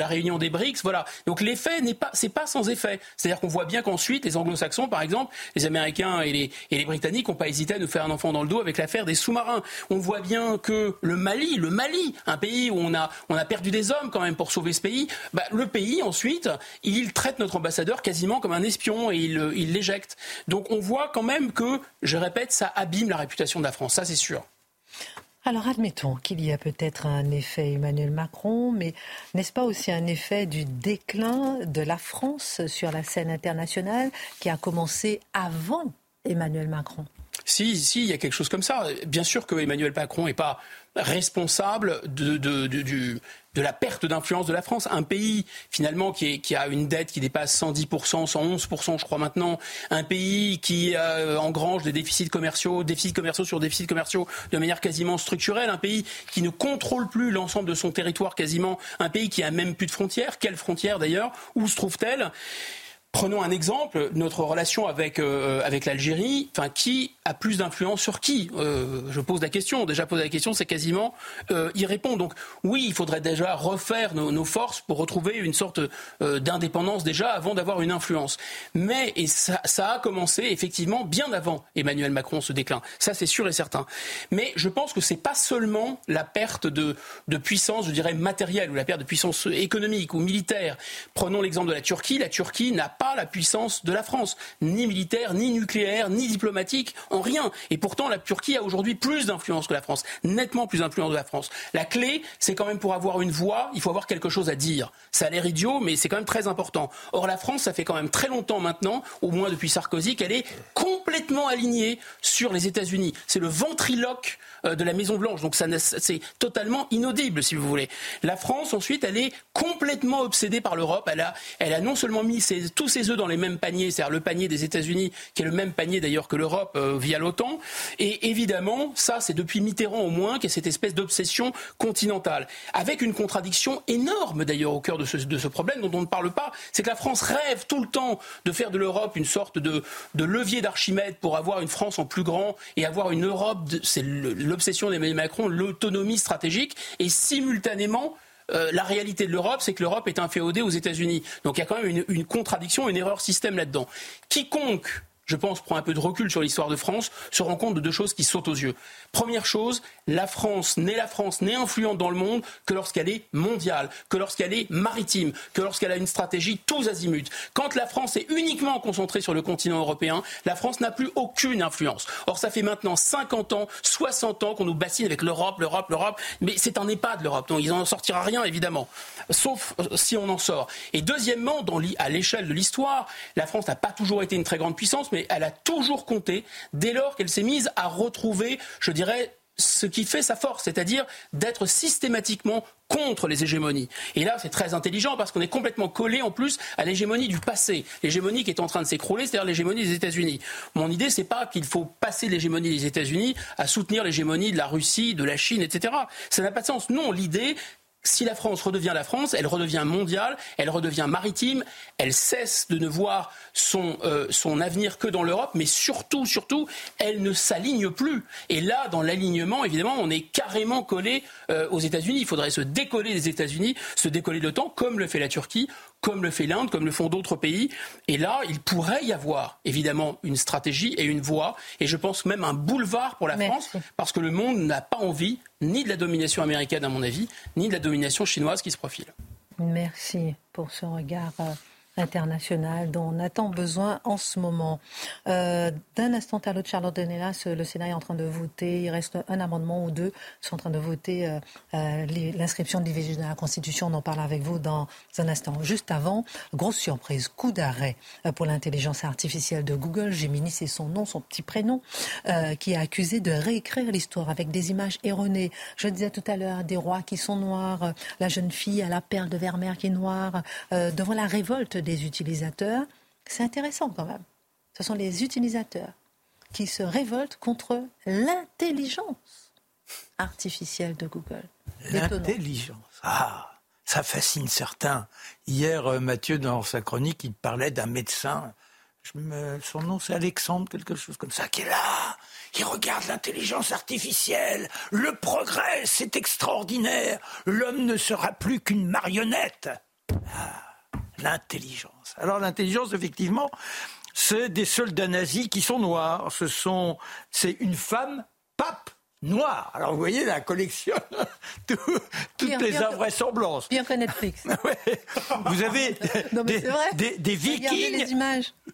la réunion des BRICS. Voilà. Donc l'effet n'est pas, c'est pas sans effet. C'est-à-dire qu'on voit bien qu'ensuite, les anglo-saxons, par exemple, les Américains et les, et les Britanniques n'ont pas hésité à nous faire un enfant dans le dos avec l'affaire des sous-marins. On voit bien que le Mali, le Mali, un pays où on a, on a perdu des hommes quand même pour sauver ce pays, bah, le pays ensuite, il traite notre ambassadeur quasiment comme un espion et il, il l'éjecte. Donc on voit quand même que, je répète, ça abîme la réputation de la France, ça c'est sûr. Alors admettons qu'il y a peut-être un effet Emmanuel Macron, mais n'est-ce pas aussi un effet du déclin de la France sur la scène internationale qui a commencé avant Emmanuel Macron? Si, si, il y a quelque chose comme ça. Bien sûr que Emmanuel Macron n'est pas responsable de, de, la perte d'influence de la France. Un pays, finalement, qui, a une dette qui dépasse 110%, 111%, je crois maintenant. Un pays qui euh, engrange des déficits commerciaux, déficits commerciaux sur déficits commerciaux de manière quasiment structurelle. Un pays qui ne contrôle plus l'ensemble de son territoire quasiment. Un pays qui a même plus de frontières. Quelles frontières d'ailleurs? Où se trouve-t-elle Prenons un exemple, notre relation avec, euh, avec l'Algérie, enfin, qui a plus d'influence sur qui? Euh, Je pose la question. Déjà poser la question, c'est quasiment euh, y. Donc oui, il faudrait déjà refaire nos, forces pour retrouver une sorte d'indépendance déjà avant d'avoir une influence. Mais et ça, ça, a commencé effectivement bien avant Emmanuel Macron ce déclin. Ça, c'est sûr et certain. Mais je pense que c'est pas seulement la perte de, de puissance, je dirais matérielle ou la perte de puissance économique ou militaire. Prenons l'exemple de la Turquie. La Turquie n'a pas la puissance de la France, ni militaire, ni nucléaire, ni diplomatique, en rien. Et pourtant, la Turquie a aujourd'hui plus d'influence que la France, nettement plus d'influence que la France. La clé, c'est quand même pour avoir une voix, il faut avoir quelque chose à dire. Ça a l'air idiot, mais c'est quand même très important. Or, la France, ça fait quand même très longtemps maintenant, au moins depuis Sarkozy, qu'elle est complètement alignée sur les États-Unis. C'est le ventriloque de la Maison Blanche. Donc c'est totalement inaudible, si vous voulez. La France, ensuite, elle est complètement obsédée par l'Europe. Elle a, elle a non seulement mis tous ses œufs dans les mêmes paniers, c'est-à-dire le panier des États-Unis, qui est le même panier d'ailleurs que l'Europe euh, via l'OTAN. Et évidemment, ça, c'est depuis Mitterrand au moins, qu'il y a cette espèce d'obsession continentale, avec une contradiction énorme d'ailleurs au cœur de ce, problème dont on ne parle pas. C'est que la France rêve tout le temps de faire de l'Europe une sorte de, levier d'Archimède pour avoir une France en plus grand et avoir une Europe, l'obsession d'Emmanuel Macron, l'autonomie stratégique, et simultanément, euh, la réalité de l'Europe, c'est que l'Europe est inféodée aux États-Unis. Donc il y a quand même une, une contradiction, une erreur système là-dedans. Quiconque je pense, prend un peu de recul sur l'histoire de France, se rend compte de deux choses qui sautent aux yeux. Première chose, la France n'est la France n'est influente dans le monde que lorsqu'elle est mondiale, que lorsqu'elle est maritime, que lorsqu'elle a une stratégie tous azimuts. Quand la France est uniquement concentrée sur le continent européen, la France n'a plus aucune influence. Or, ça fait maintenant 50 ans, 60 ans qu'on nous bassine avec l'Europe, l'Europe, l'Europe, mais c'est un EHPAD l'Europe, donc il n'en sortira rien évidemment, sauf euh, si on en sort. Et deuxièmement, à l'échelle de l'histoire, la France n'a pas toujours été une très grande puissance, mais elle a toujours compté dès lors qu'elle s'est mise à retrouver, je dirais, ce qui fait sa force, c'est-à-dire d'être systématiquement contre les hégémonies. Et là, c'est très intelligent parce qu'on est complètement collé en plus à l'hégémonie du passé, l'hégémonie qui est en train de s'écrouler, c'est-à-dire l'hégémonie des États-Unis. Mon idée, c'est pas qu'il faut passer l'hégémonie des États-Unis à soutenir l'hégémonie de la Russie, de la Chine, etc. Ça n'a pas de sens. Non, l'idée, si la France redevient la France, elle redevient mondiale, elle redevient maritime, elle cesse de ne voir son, euh, son avenir que dans l'Europe, mais surtout, surtout, elle ne s'aligne plus. Et là, dans l'alignement, évidemment, on est carrément collé euh, aux États-Unis. Il faudrait se décoller des États-Unis, se décoller de l'OTAN, comme le fait la Turquie, comme le fait l'Inde, comme le font d'autres pays. Et là, il pourrait y avoir évidemment une stratégie et une voie, et je pense même un boulevard pour la France, parce que le monde n'a pas envie ni de la domination américaine, à mon avis, ni de la domination chinoise qui se profile. Merci pour ce regard euh, international dont on a tant besoin en ce moment. Euh, d'un instant à l'autre, Charlotte Denelas, le Sénat est en train de voter. Il reste un amendement ou deux. Ils sont en train de voter euh, euh, l'inscription de l'IVG dans la Constitution. On en parle avec vous dans un instant. Juste avant, grosse surprise, coup d'arrêt pour l'intelligence artificielle de Google. Gemini, c'est son nom, son petit prénom, qui est accusé de réécrire l'histoire avec des images erronées. Je disais tout à l'heure, des rois qui sont noirs, la jeune fille à la perle de Vermeer qui est noire, devant la révolte des utilisateurs, c'est intéressant quand même. Ce sont les utilisateurs qui se révoltent contre l'intelligence artificielle de Google. L'intelligence. Ah, ça fascine certains. Hier, euh, Mathieu, dans sa chronique, il parlait d'un médecin. Son nom, c'est Alexandre, quelque chose comme ça, qui est là. Il regarde l'intelligence artificielle. Le progrès, c'est extraordinaire. L'homme ne sera plus qu'une marionnette. Ah, l'intelligence. Alors l'intelligence, effectivement, c'est des soldats nazis qui sont noirs. Ce sont, c'est une femme pape noire. Alors vous voyez, la collection [LAUGHS] toutes les invraisemblances. Bien que Netflix. [LAUGHS] Vous avez des, des, vikings,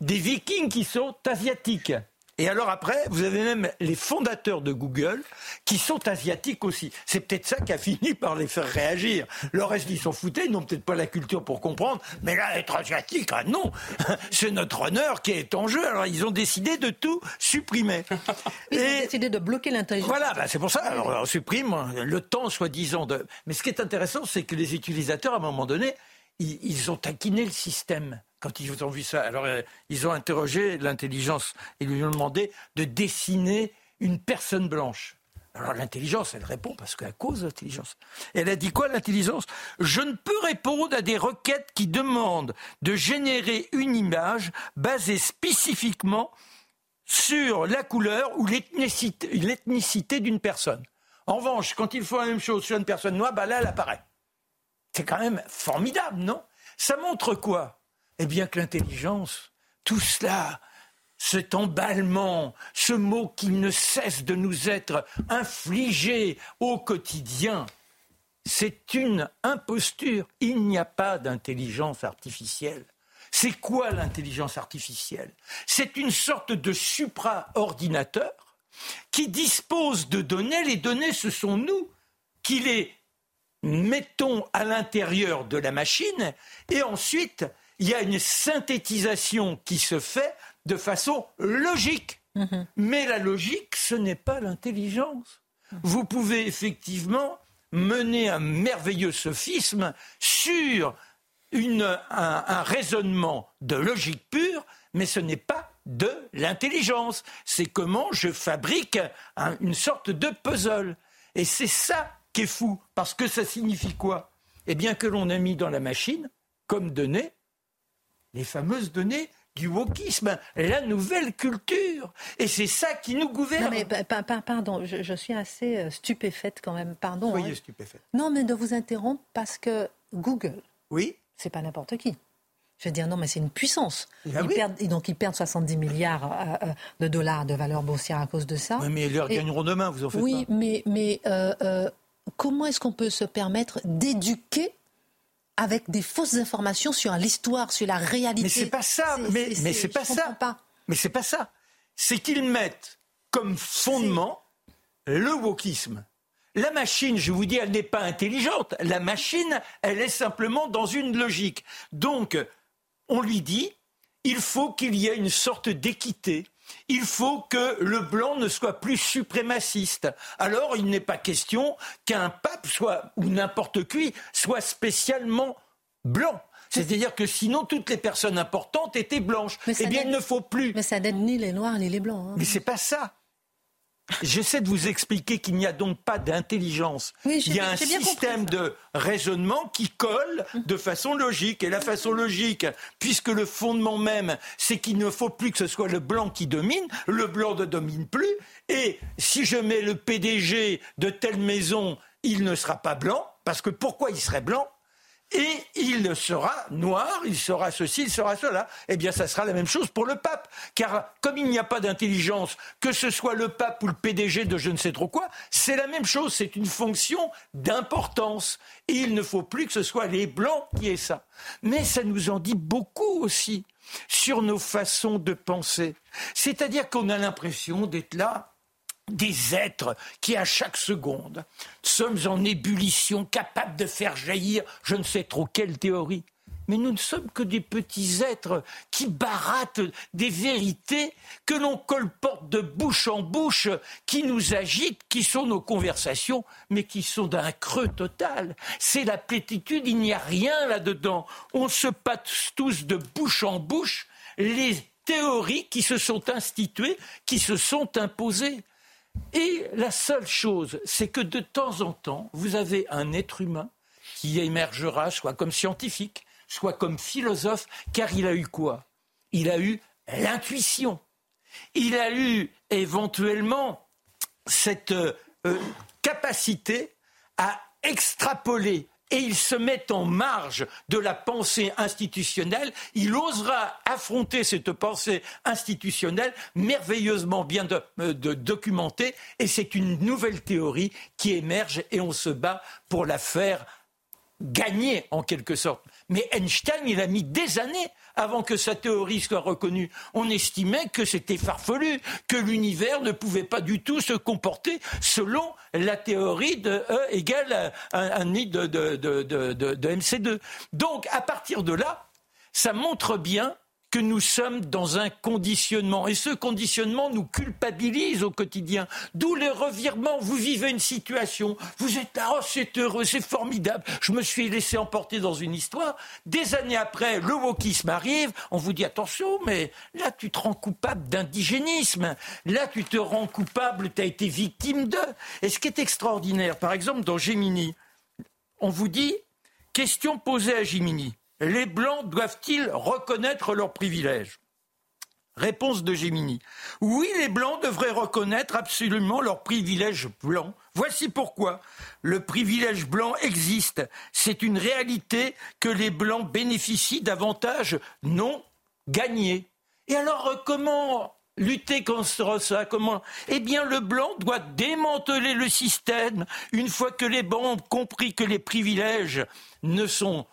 des vikings qui sont asiatiques. Et alors après, vous avez même les fondateurs de Google qui sont asiatiques aussi. C'est peut-être ça qui a fini par les faire réagir. Le reste, ils s'en foutaient, ils n'ont peut-être pas la culture pour comprendre. Mais là, être asiatique, ah non, [LAUGHS] c'est notre honneur qui est en jeu. Alors ils ont décidé de tout supprimer. [LAUGHS] Ils ont décidé de bloquer l'intelligence. Voilà, bah, c'est pour ça. Alors on supprime le temps, soi-disant. De... Mais ce qui est intéressant, c'est que les utilisateurs, à un moment donné, ils ont taquiné le système quand ils ont vu ça. Alors, euh, ils ont interrogé l'intelligence et lui ont demandé de dessiner une personne blanche. Alors l'intelligence, elle répond parce qu'à cause de l'intelligence. Elle a dit quoi l'intelligence? Je ne peux répondre à des requêtes qui demandent de générer une image basée spécifiquement sur la couleur ou l'ethnicité d'une personne. En revanche, quand il faut la même chose sur une personne noire, bah là, elle apparaît. C'est quand même formidable, non? Ça montre quoi? Eh bien que l'intelligence, tout cela, cet emballement, ce mot qui ne cesse de nous être infligé au quotidien, c'est une imposture. Il n'y a pas d'intelligence artificielle. C'est quoi l'intelligence artificielle? C'est une sorte de supra-ordinateur qui dispose de données. Les données, ce sont nous qui les mettons à l'intérieur de la machine et ensuite il y a une synthétisation qui se fait de façon logique. Mhm. Mais la logique, ce n'est pas l'intelligence. Vous pouvez effectivement mener un merveilleux sophisme sur un, raisonnement de logique pure, mais ce n'est pas de l'intelligence. C'est comment je fabrique une sorte de puzzle. Et c'est ça qui est fou, parce que ça signifie quoi? Eh bien que l'on a mis dans la machine comme données les fameuses données du wokisme, la nouvelle culture. Et c'est ça qui nous gouverne. Non, mais pardon, je, suis assez euh, stupéfaite quand même, pardon. Soyez hein. stupéfaite. Non, mais de vous interrompre parce que Google, oui, c'est pas n'importe qui. Je veux dire, non, mais c'est une puissance. Ah ils perdent, et donc ils perdent 70 milliards euh, euh, de dollars de valeur boursière à cause de ça. Oui, mais ils leur gagneront demain, vous en faites oui, pas. Oui, mais, mais comment est-ce qu'on peut se permettre d'éduquer avec des fausses informations sur l'histoire, sur la réalité. Mais c'est pas ça. mais mais c'est pas ça. Pas. Mais c'est pas ça. C'est qu'ils mettent comme fondement le wokisme. La machine, je vous dis, elle n'est pas intelligente. La machine, elle est simplement dans une logique. Donc, on lui dit, il faut qu'il y ait une sorte d'équité il faut que le blanc ne soit plus suprémaciste. Alors, il n'est pas question qu'un pape soit, ou n'importe qui, soit spécialement blanc. C'est-à-dire que sinon, toutes les personnes importantes étaient blanches. Eh bien, il ne faut plus. Mais ça n'aide ni les noirs ni les blancs. Hein. Mais c'est pas ça. J'essaie de vous expliquer qu'il n'y a donc pas d'intelligence. il y a un système de raisonnement qui colle de façon logique. Et la façon logique, puisque le fondement même, c'est qu'il ne faut plus que ce soit le blanc qui domine, le blanc ne domine plus. Et si je mets le PDG de telle maison, il ne sera pas blanc, parce que pourquoi il serait blanc? Et il sera noir, il sera ceci, il sera cela. Eh bien, ça sera la même chose pour le pape. Car comme il n'y a pas d'intelligence, que ce soit le pape ou le PDG de je ne sais trop quoi, c'est la même chose. C'est une fonction d'importance. Et il ne faut plus que ce soit les blancs qui aient ça. Mais ça nous en dit beaucoup aussi sur nos façons de penser. C'est-à-dire qu'on a l'impression d'être là des êtres qui, à chaque seconde, sommes en ébullition, capables de faire jaillir je ne sais trop quelle théorie. Mais nous ne sommes que des petits êtres qui barattent des vérités que l'on colporte de bouche en bouche, qui nous agitent, qui sont nos conversations, mais qui sont d'un creux total. C'est la plétitude, il n'y a rien là-dedans. On se passe tous de bouche en bouche les théories qui se sont instituées, qui se sont imposées. Et la seule chose, c'est que de temps en temps, vous avez un être humain qui émergera, soit comme scientifique, soit comme philosophe, car il a eu quoi? Il a eu l'intuition. Il a eu éventuellement cette euh, capacité à extrapoler et il se met en marge de la pensée institutionnelle. Il osera affronter cette pensée institutionnelle merveilleusement bien euh, documentée et c'est une nouvelle théorie qui émerge et on se bat pour la faire gagner en quelque sorte. Mais Einstein, il a mis des années avant que sa théorie soit reconnue. On estimait que c'était farfelu, que l'univers ne pouvait pas du tout se comporter selon la théorie de E égale un, nid de, de MC2. Donc, à partir de là, ça montre bien que nous sommes dans un conditionnement. Et ce conditionnement nous culpabilise au quotidien. D'où le revirement. Vous vivez une situation, vous êtes là, oh, c'est heureux, c'est formidable. Je me suis laissé emporter dans une histoire. Des années après, le wokisme arrive. On vous dit attention, mais là, tu te rends coupable d'indigénisme. Là, tu te rends coupable, tu as été victime de. Et ce qui est extraordinaire, par exemple, dans Gemini, on vous dit question posée à Gemini les Blancs doivent-ils reconnaître leurs privilèges? Réponse de Gemini. Oui, les Blancs devraient reconnaître absolument leurs privilèges blancs. Voici pourquoi. Le privilège blanc existe. C'est une réalité que les Blancs bénéficient d'avantages non gagnés. Et alors, euh, comment lutter contre ça Comment? Eh bien, le blanc doit démanteler le système une fois que les Blancs ont compris que les privilèges ne sont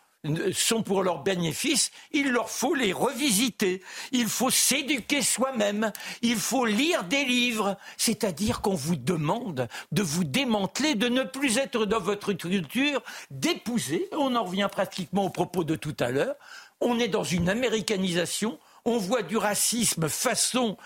sont pour leur bénéfice, il leur faut les revisiter. Il faut s'éduquer soi-même. Il faut lire des livres. C'est-à-dire qu'on vous demande de vous démanteler, de ne plus être dans votre culture, d'épouser. On en revient pratiquement au propos de tout à l'heure. On est dans une américanisation. On voit du racisme façon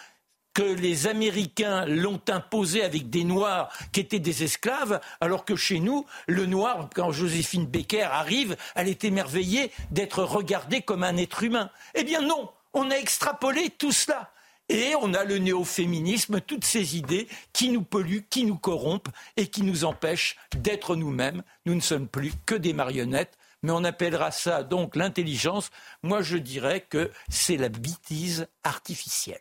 que les Américains l'ont imposé avec des Noirs qui étaient des esclaves, alors que chez nous, le Noir, quand Joséphine Becker arrive, elle est émerveillée d'être regardée comme un être humain. Eh bien non, on a extrapolé tout cela. Et on a le néo-féminisme, toutes ces idées qui nous polluent, qui nous corrompent et qui nous empêchent d'être nous-mêmes. Nous ne sommes plus que des marionnettes, mais on appellera ça donc l'intelligence. Moi, je dirais que c'est la bêtise artificielle.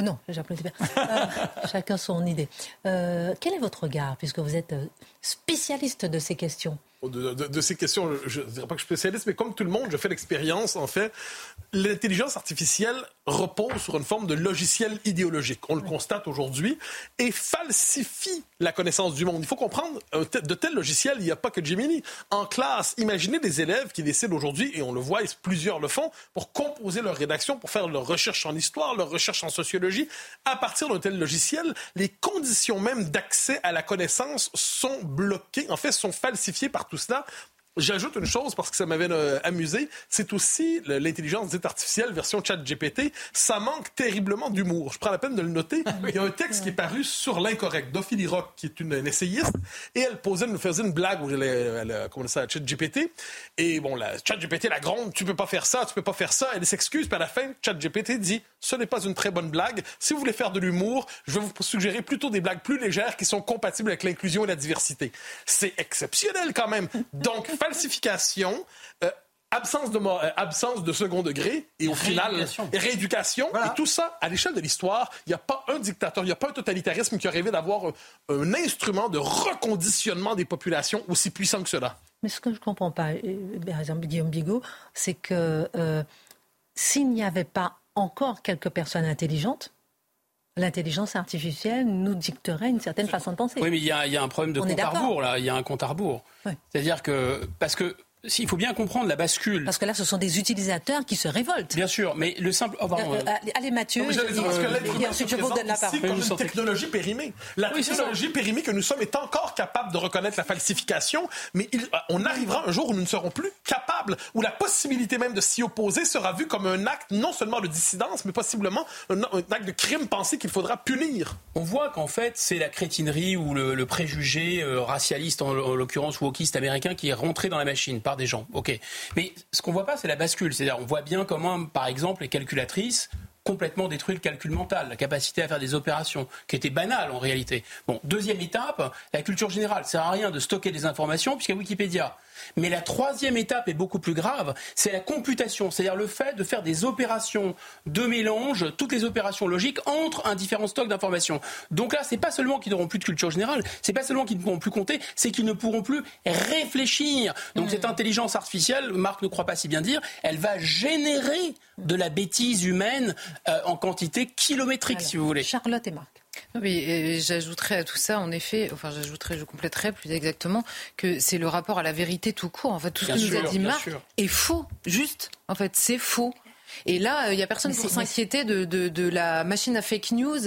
Oh non, j'applaudis bien. Euh, [LAUGHS] chacun son idée. Euh, quel est votre regard, puisque vous êtes euh, spécialiste de ces questions de, ces questions, je ne dirais pas que je suis spécialiste, mais comme tout le monde, je fais l'expérience, en fait, l'intelligence artificielle repose sur une forme de logiciel idéologique. On le constate aujourd'hui et falsifie la connaissance du monde. Il faut comprendre, de tels logiciels, il n'y a pas que Gemini. En classe, imaginez des élèves qui décident aujourd'hui, et on le voit, et plusieurs le font, pour composer leur rédaction, pour faire leur recherche en histoire, leur recherche en sociologie. À partir d'un tel logiciel, les conditions même d'accès à la connaissance sont bloquées, en fait, sont falsifiées par tout cela. J'ajoute une chose parce que ça m'avait euh, amusé, c'est aussi l'intelligence dite artificielle version chat GPT. Ça manque terriblement d'humour. Je prends la peine de le noter. Ah Il y a un texte qui est paru sur l'incorrect d'Ophélie Rock, qui est une, essayiste, et elle posait, nous faisait une blague où elle, elle, comment ça, chat GPT. Et bon, la chat GPT la gronde, tu peux pas faire ça, tu peux pas faire ça. Elle s'excuse, puis à la fin, chat GPT dit, ce n'est pas une très bonne blague. Si vous voulez faire de l'humour, je vais vous suggérer plutôt des blagues plus légères qui sont compatibles avec l'inclusion et la diversité. C'est exceptionnel quand même. Donc, [LAUGHS] falsification, euh, absence de, euh, absence de second degré et au final rééducation. et tout ça à l'échelle de l'histoire il n'y a pas un dictateur il n'y a pas un totalitarisme qui a rêvé d'avoir un, instrument de reconditionnement des populations aussi puissant que cela. Mais ce que je ne comprends pas euh, par exemple Guillaume Bigot c'est que s'il n'y avait pas encore quelques personnes intelligentes l'intelligence artificielle nous dicterait une certaine façon de penser. Oui, mais il y, a un problème de compte à rebours, là. Il y a un compte à rebours. C'est-à-dire que, parce que il faut bien comprendre la bascule. Parce que là, ce sont des utilisateurs qui se révoltent. Bien sûr, mais le simple. Oh, euh, euh, allez, Mathieu. et, ensuite, je vous donne la parole. comme une technologie périmée. La technologie périmée que nous sommes est encore capable de reconnaître la falsification, mais euh, on arrivera un jour où nous ne serons plus capables, où la possibilité même de s'y opposer sera vue comme un acte non seulement de dissidence, mais possiblement un, acte de crime pensé qu'il faudra punir. On voit qu'en fait, c'est la crétinerie ou le, préjugé racialiste, en, en l'occurrence wokiste américain, qui est rentré dans la machine des gens. Ok. Mais ce qu'on voit pas, c'est la bascule. C'est-à-dire, on voit bien comment, par exemple, les calculatrices complètement détruit le calcul mental, la capacité à faire des opérations, qui était banale en réalité. Bon, deuxième étape, la culture générale. Ça sert à rien de stocker des informations, puisqu'il y a Wikipédia. Mais la troisième étape est beaucoup plus grave, c'est la computation, c'est-à-dire le fait de faire des opérations de mélange, toutes les opérations logiques entre un différent stock d'informations. Donc là, c'est pas seulement qu'ils n'auront plus de culture générale, c'est pas seulement qu'ils ne pourront plus compter, c'est qu'ils ne pourront plus réfléchir. Donc mmh. cette intelligence artificielle, Marc ne croit pas si bien dire, elle va générer de la bêtise humaine euh, en quantité kilométrique, si vous voulez. Charlotte et Marc. Oui, j'ajouterais à tout ça, en effet, enfin j'ajouterais, je compléterais plus exactement, que c'est le rapport à la vérité tout court. En fait, tout ce que nous a dit Marc est faux, juste. En fait, c'est faux. Et là, il euh, n'y a personne pour s'inquiéter de, de, de, la machine à fake news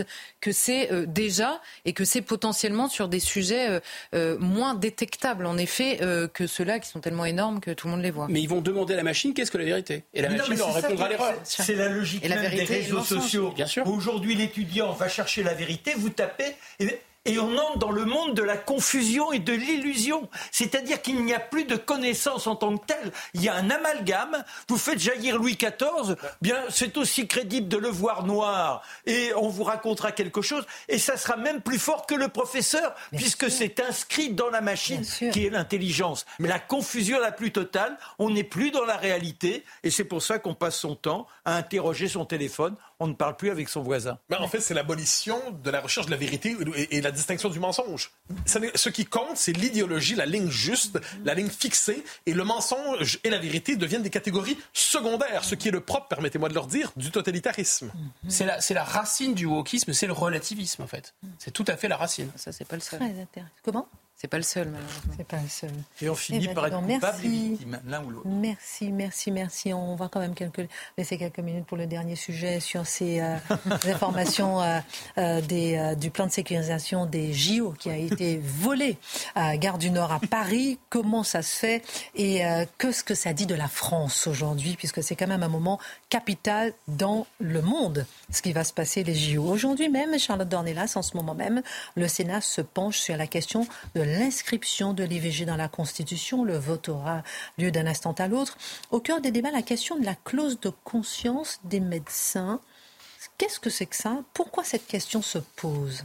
que c'est euh, déjà et que c'est potentiellement sur des sujets euh, moins détectables, en effet, que ceux-là qui sont tellement énormes que tout le monde les voit. Mais ils vont demander à la machine qu'est-ce que la vérité Et la machine leur répondra à l'erreur. C'est la logique même des réseaux sociaux. Bien sûr. Aujourd'hui, l'étudiant va chercher la vérité, vous tapez. Et et on entre dans le monde de la confusion et de l'illusion. C'est-à-dire qu'il n'y a plus de connaissance en tant que telle. Il y a un amalgame. Vous faites jaillir Louis XIV, bien c'est aussi crédible de le voir noir et on vous racontera quelque chose. Et ça sera même plus fort que le professeur, puisque c'est inscrit dans la machine qui est l'intelligence. Mais la confusion la plus totale, on n'est plus dans la réalité et c'est pour ça qu'on passe son temps à interroger son téléphone on ne parle plus avec son voisin. Mais en fait, c'est l'abolition de la recherche de la vérité et, la distinction du mensonge. Ce qui compte, c'est l'idéologie, la ligne juste, la ligne fixée, et le mensonge et la vérité deviennent des catégories secondaires, ce qui est le propre, permettez-moi de leur dire, du totalitarisme. C'est la, la racine du wokisme, c'est le relativisme, en fait. C'est tout à fait la racine. Ça, c'est pas le seul. Comment? C'est pas le seul, malheureusement. C'est pas le seul. Et on finit eh ben, par être coupable et victime, l'un ou l'autre. Merci, merci, merci. On va quand même quelques, laisser quelques minutes pour le dernier sujet sur ces euh, [LAUGHS] informations euh, euh, des, du plan de sécurisation des JO qui a été volé à Gare du Nord à Paris. Comment ça se fait et qu'est-ce que ça dit de la France aujourd'hui, puisque c'est quand même un moment capital dans le monde, ce qui va se passer les JO. Aujourd'hui même, Charlotte Dornelas, en ce moment même, le Sénat se penche sur la question de l'inscription de l'IVG dans la Constitution. Le vote aura lieu d'un instant à l'autre. Au cœur des débats, la question de la clause de conscience des médecins. Qu'est-ce que c'est que ça? Pourquoi cette question se pose?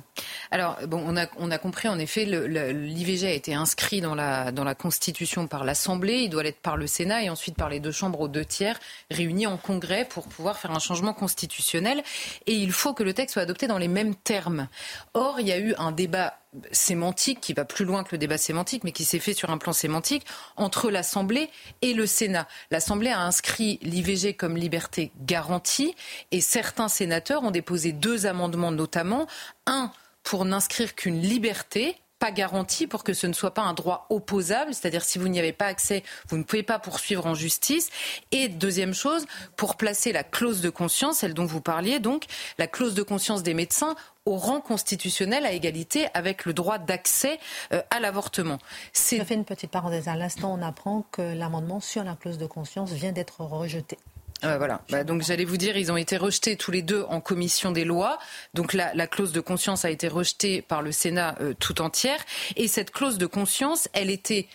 Alors, bon, on a, compris, en effet, l'IVG a été inscrit dans la, dans la Constitution par l'Assemblée, il doit l'être par le Sénat et ensuite par les deux chambres aux deux tiers, réunis en congrès pour pouvoir faire un changement constitutionnel. Et il faut que le texte soit adopté dans les mêmes termes. Or, il y a eu un débat sémantique qui va plus loin que le débat sémantique, mais qui s'est fait sur un plan sémantique entre l'Assemblée et le Sénat. L'Assemblée a inscrit l'IVG comme liberté garantie et certains sénateurs ont déposé deux amendements notamment. Un pour n'inscrire qu'une liberté pas garantie pour que ce ne soit pas un droit opposable, c'est-à-dire si vous n'y avez pas accès, vous ne pouvez pas poursuivre en justice. Et deuxième chose, pour placer la clause de conscience, celle dont vous parliez, donc la clause de conscience des médecins au rang constitutionnel à égalité avec le droit d'accès euh, à l'avortement. Je fais une petite parenthèse. À l'instant, on apprend que l'amendement sur la clause de conscience vient d'être rejeté. Euh, voilà. Bah, donc j'allais vous dire, ils ont été rejetés tous les deux en commission des lois. Donc la, la clause de conscience a été rejetée par le Sénat euh, tout entière. Et cette clause de conscience, elle était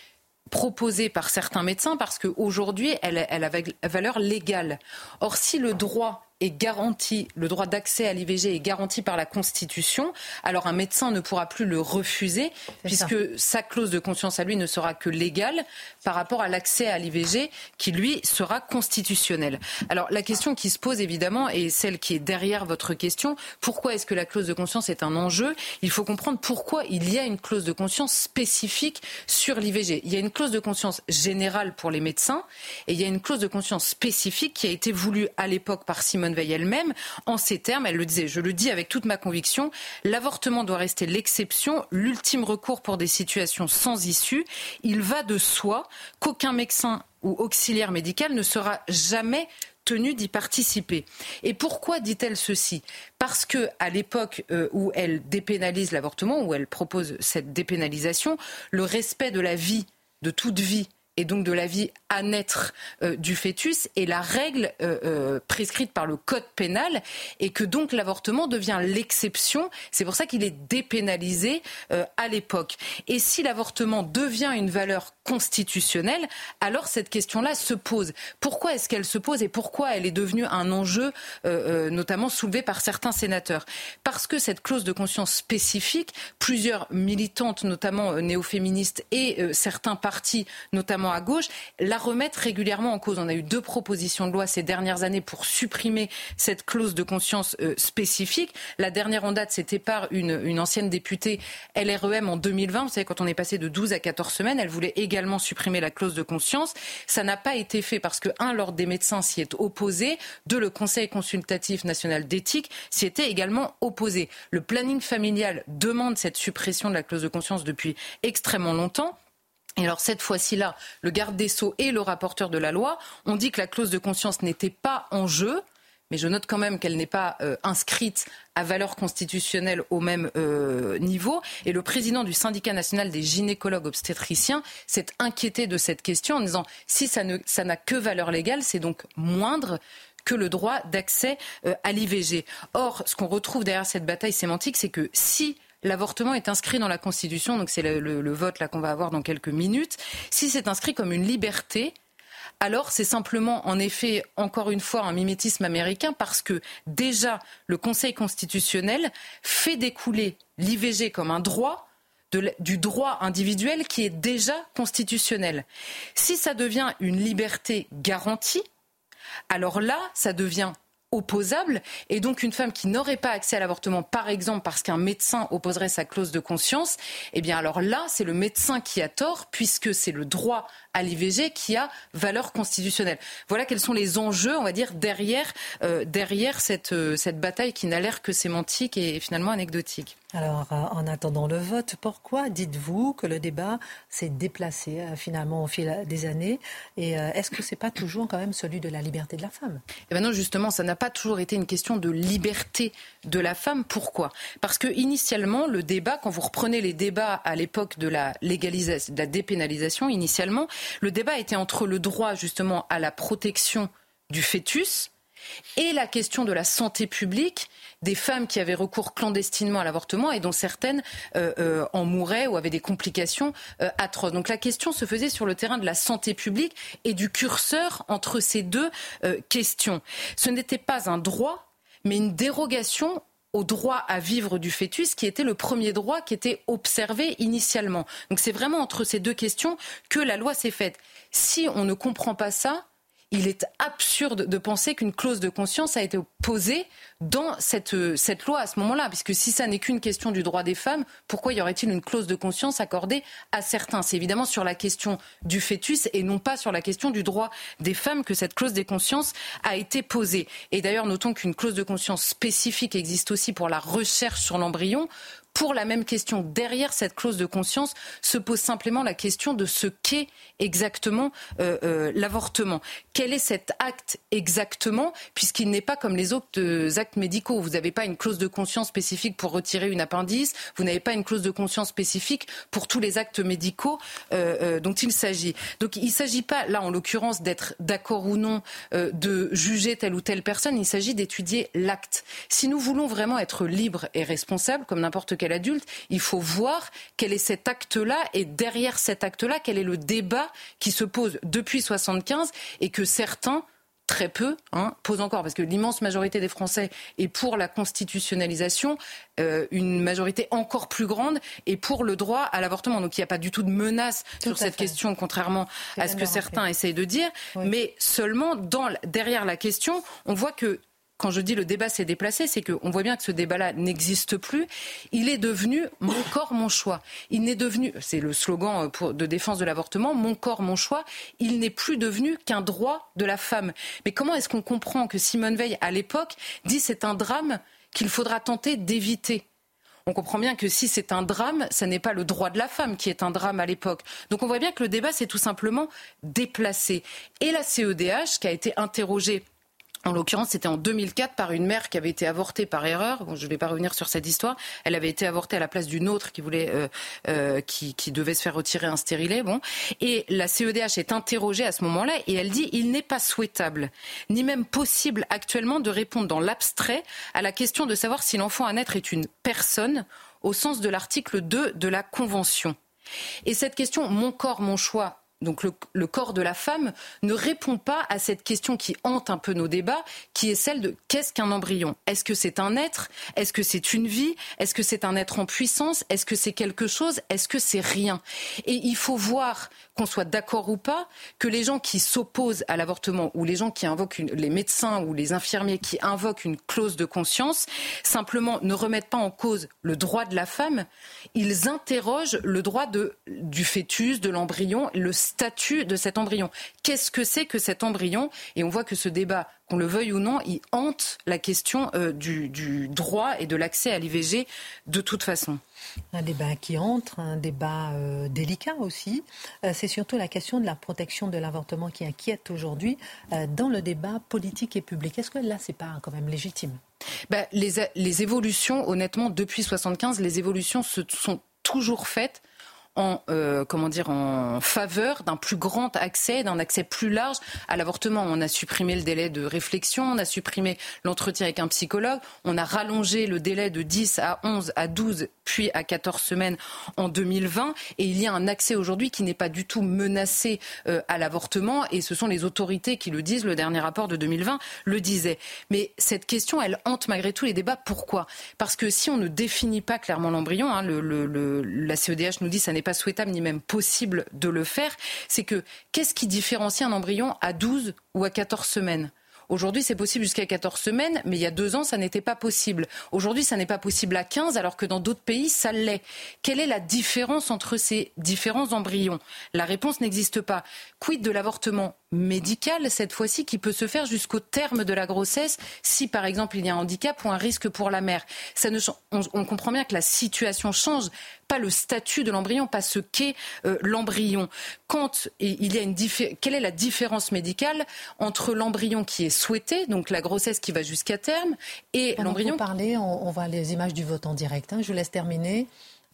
proposée par certains médecins parce qu'aujourd'hui, elle, elle a valeur légale. Or, si le droit est garanti, le droit d'accès à l'IVG est garanti par la Constitution, alors un médecin ne pourra plus le refuser puisque sa clause de conscience à lui ne sera que légale par rapport à l'accès à l'IVG qui lui sera constitutionnel. Alors la question qui se pose évidemment et celle qui est derrière votre question, pourquoi est-ce que la clause de conscience est un enjeu? Il faut comprendre pourquoi il y a une clause de conscience spécifique sur l'IVG. Il y a une clause de conscience générale pour les médecins et il y a une clause de conscience spécifique qui a été voulue à l'époque par Simone Veil elle-même, en ces termes, elle le disait, je le dis avec toute ma conviction, l'avortement doit rester l'exception, l'ultime recours pour des situations sans issue. Il va de soi qu'aucun médecin ou auxiliaire médical ne sera jamais tenu d'y participer. Et pourquoi dit-elle ceci? Parce que à l'époque euh, où elle dépénalise l'avortement, où elle propose cette dépénalisation, le respect de la vie, de toute vie, et donc de la vie à naître euh, du fœtus est la règle euh, euh, prescrite par le code pénal et que donc l'avortement devient l'exception. C'est pour ça qu'il est dépénalisé à l'époque. Et si l'avortement devient une valeur constitutionnelle, alors cette question-là se pose. Pourquoi est-ce qu'elle se pose et pourquoi elle est devenue un enjeu notamment soulevé par certains sénateurs? Parce que cette clause de conscience spécifique, plusieurs militantes, notamment néo-féministes et certains partis, notamment à gauche, la remettre régulièrement en cause. On a eu deux propositions de loi ces dernières années pour supprimer cette clause de conscience euh, spécifique. La dernière en date, c'était par une, une ancienne députée LREM en 2020. Vous savez, quand on est passé de 12 à 14 semaines, elle voulait également supprimer la clause de conscience. Ça n'a pas été fait parce que, un, l'Ordre des médecins s'y est opposé. Deux, le Conseil consultatif national d'éthique s'y était également opposé. Le planning familial demande cette suppression de la clause de conscience depuis extrêmement longtemps. Et alors cette fois-ci-là, le garde des Sceaux et le rapporteur de la loi ont dit que la clause de conscience n'était pas en jeu, mais je note quand même qu'elle n'est pas euh, inscrite à valeur constitutionnelle au même euh, niveau. Et le président du syndicat national des gynécologues obstétriciens s'est inquiété de cette question en disant si ça n'a que valeur légale, c'est donc moindre que le droit d'accès euh, à l'IVG. Or, ce qu'on retrouve derrière cette bataille sémantique, c'est que si l'avortement est inscrit dans la Constitution, donc c'est le, vote là qu'on va avoir dans quelques minutes, si c'est inscrit comme une liberté, alors c'est simplement, en effet, encore une fois, un mimétisme américain parce que déjà le Conseil constitutionnel fait découler l'IVG comme un droit du droit individuel qui est déjà constitutionnel. Si ça devient une liberté garantie, alors là, ça devient opposable. Et donc, une femme qui n'aurait pas accès à l'avortement, par exemple parce qu'un médecin opposerait sa clause de conscience, eh bien, alors là, c'est le médecin qui a tort, puisque c'est le droit à l'IVG qui a valeur constitutionnelle. Voilà quels sont les enjeux, on va dire, derrière, euh, derrière cette, euh, cette bataille qui n'a l'air que sémantique et finalement anecdotique. Alors, euh, en attendant le vote, pourquoi dites-vous que le débat s'est déplacé finalement au fil des années? Et est-ce que c'est pas toujours quand même celui de la liberté de la femme? Eh bien non, justement, ça n'a pas toujours été une question de liberté de la femme. Pourquoi? Parce que initialement, le débat, quand vous reprenez les débats à l'époque de la légalisation, de la dépénalisation, initialement, le débat était entre le droit justement à la protection du fœtus et la question de la santé publique des femmes qui avaient recours clandestinement à l'avortement et dont certaines euh, euh, en mouraient ou avaient des complications euh, atroces. Donc la question se faisait sur le terrain de la santé publique et du curseur entre ces deux questions. Ce n'était pas un droit, mais une dérogation au droit à vivre du fœtus, qui était le premier droit qui était observé initialement. Donc c'est vraiment entre ces deux questions que la loi s'est faite. Si on ne comprend pas ça, il est absurde de penser qu'une clause de conscience a été posée dans cette, euh, cette loi à ce moment-là. Puisque si ça n'est qu'une question du droit des femmes, pourquoi y aurait-il une clause de conscience accordée à certains? C'est évidemment sur la question du fœtus et non pas sur la question du droit des femmes que cette clause de conscience a été posée. Et d'ailleurs, notons qu'une clause de conscience spécifique existe aussi pour la recherche sur l'embryon pour la même question. Derrière cette clause de conscience se pose simplement la question de ce qu'est exactement euh, euh, l'avortement. Quel est cet acte exactement, puisqu'il n'est pas comme les autres actes médicaux. Vous n'avez pas une clause de conscience spécifique pour retirer une appendice, vous n'avez pas une clause de conscience spécifique pour tous les actes médicaux euh, dont il s'agit. Donc il ne s'agit pas, là en l'occurrence, d'être d'accord ou non, de juger telle ou telle personne, il s'agit d'étudier l'acte. Si nous voulons vraiment être libres et responsables, comme n'importe quel adulte, il faut voir quel est cet acte-là et derrière cet acte-là, quel est le débat qui se pose depuis 75 et que certains très peu, hein, posent encore, parce que l'immense majorité des Français est pour la constitutionnalisation, euh, une majorité encore plus grande est pour le droit à l'avortement. Donc il n'y a pas du tout de menace sur cette question, contrairement à ce que certains essayent de dire, mais seulement dans, derrière la question, on voit que quand je dis le débat s'est déplacé, c'est qu'on voit bien que ce débat-là n'existe plus. Il est devenu mon corps, mon choix. Il n'est devenu, c'est le slogan euh, de défense de l'avortement, mon corps, mon choix. Il n'est plus devenu qu'un droit de la femme. Mais comment est-ce qu'on comprend que Simone Veil, à l'époque, dit c'est un drame qu'il faudra tenter d'éviter on comprend bien que si c'est un drame, ce n'est pas le droit de la femme qui est un drame à l'époque. Donc on voit bien que le débat s'est tout simplement déplacé. Et la CEDH, qui a été interrogée En l'occurrence, c'était en 2004 par une mère qui avait été avortée par erreur. Bon, je ne vais pas revenir sur cette histoire. Elle avait été avortée à la place d'une autre qui voulait, euh, euh, qui, qui, devait se faire retirer un stérilet. Bon, et la CEDH est interrogée à ce moment-là et elle dit il n'est pas souhaitable, ni même possible actuellement de répondre dans l'abstrait à la question de savoir si l'enfant à naître est une personne au sens de l'article 2 de la Convention. Et cette question, mon corps, mon choix, donc le, corps de la femme, ne répond pas à cette question qui hante un peu nos débats, qui est celle de qu'est-ce qu'un embryon? Est-ce que c'est un être? Est-ce que c'est une vie? Est-ce que c'est un être en puissance? Est-ce que c'est quelque chose? Est-ce que c'est rien? Et il faut voir qu'on soit d'accord ou pas, que les gens qui s'opposent à l'avortement ou les gens qui invoquent les médecins ou les infirmiers qui invoquent une clause de conscience, simplement ne remettent pas en cause le droit de la femme, ils interrogent le droit du fœtus, de l'embryon, le statut de cet embryon. Qu'est-ce que c'est que cet embryon? Et on voit que ce débat qu'on le veuille ou non, il hante la question euh, du, droit et de l'accès à l'IVG de toute façon. Un débat qui entre, un débat euh, délicat aussi. Euh, c'est surtout la question de la protection de l'avortement qui inquiète aujourd'hui dans le débat politique et public. Est-ce que là, c'est pas quand même légitime? Ben, les, les évolutions, honnêtement, depuis 75, les évolutions se sont toujours faites en euh, comment dire en faveur d'un plus grand accès, d'un accès plus large à l'avortement. On a supprimé le délai de réflexion, on a supprimé l'entretien avec un psychologue, on a rallongé le délai de 10 à 11 à 12 puis à 14 semaines en 2020 et il y a un accès aujourd'hui qui n'est pas du tout menacé euh, à l'avortement et ce sont les autorités qui le disent, le dernier rapport de 2020 le disait. Mais cette question, elle hante malgré tout les débats. Pourquoi? Parce que si on ne définit pas clairement l'embryon, hein, le, le, la CEDH nous dit ça n'est pas souhaitable ni même possible de le faire, c'est que qu'est-ce qui différencie un embryon à 12 ou à 14 semaines? Aujourd'hui, c'est possible jusqu'à 14 semaines, mais il y a deux ans, ça n'était pas possible. Aujourd'hui, ça n'est pas possible à 15, alors que dans d'autres pays, ça l'est. Quelle est la différence entre ces différents embryons? La réponse n'existe pas. Quid de l'avortement? Médical, cette fois-ci, qui peut se faire jusqu'au terme de la grossesse, si par exemple il y a un handicap ou un risque pour la mère. Ça ne, on, comprend bien que la situation change, pas le statut de l'embryon, pas ce qu'est euh, l'embryon. Quand il y a une quelle est la différence médicale entre l'embryon qui est souhaité, donc la grossesse qui va jusqu'à terme, et l'embryon. parler, on, on, voit les images du vote en direct. Hein. Je vous laisse terminer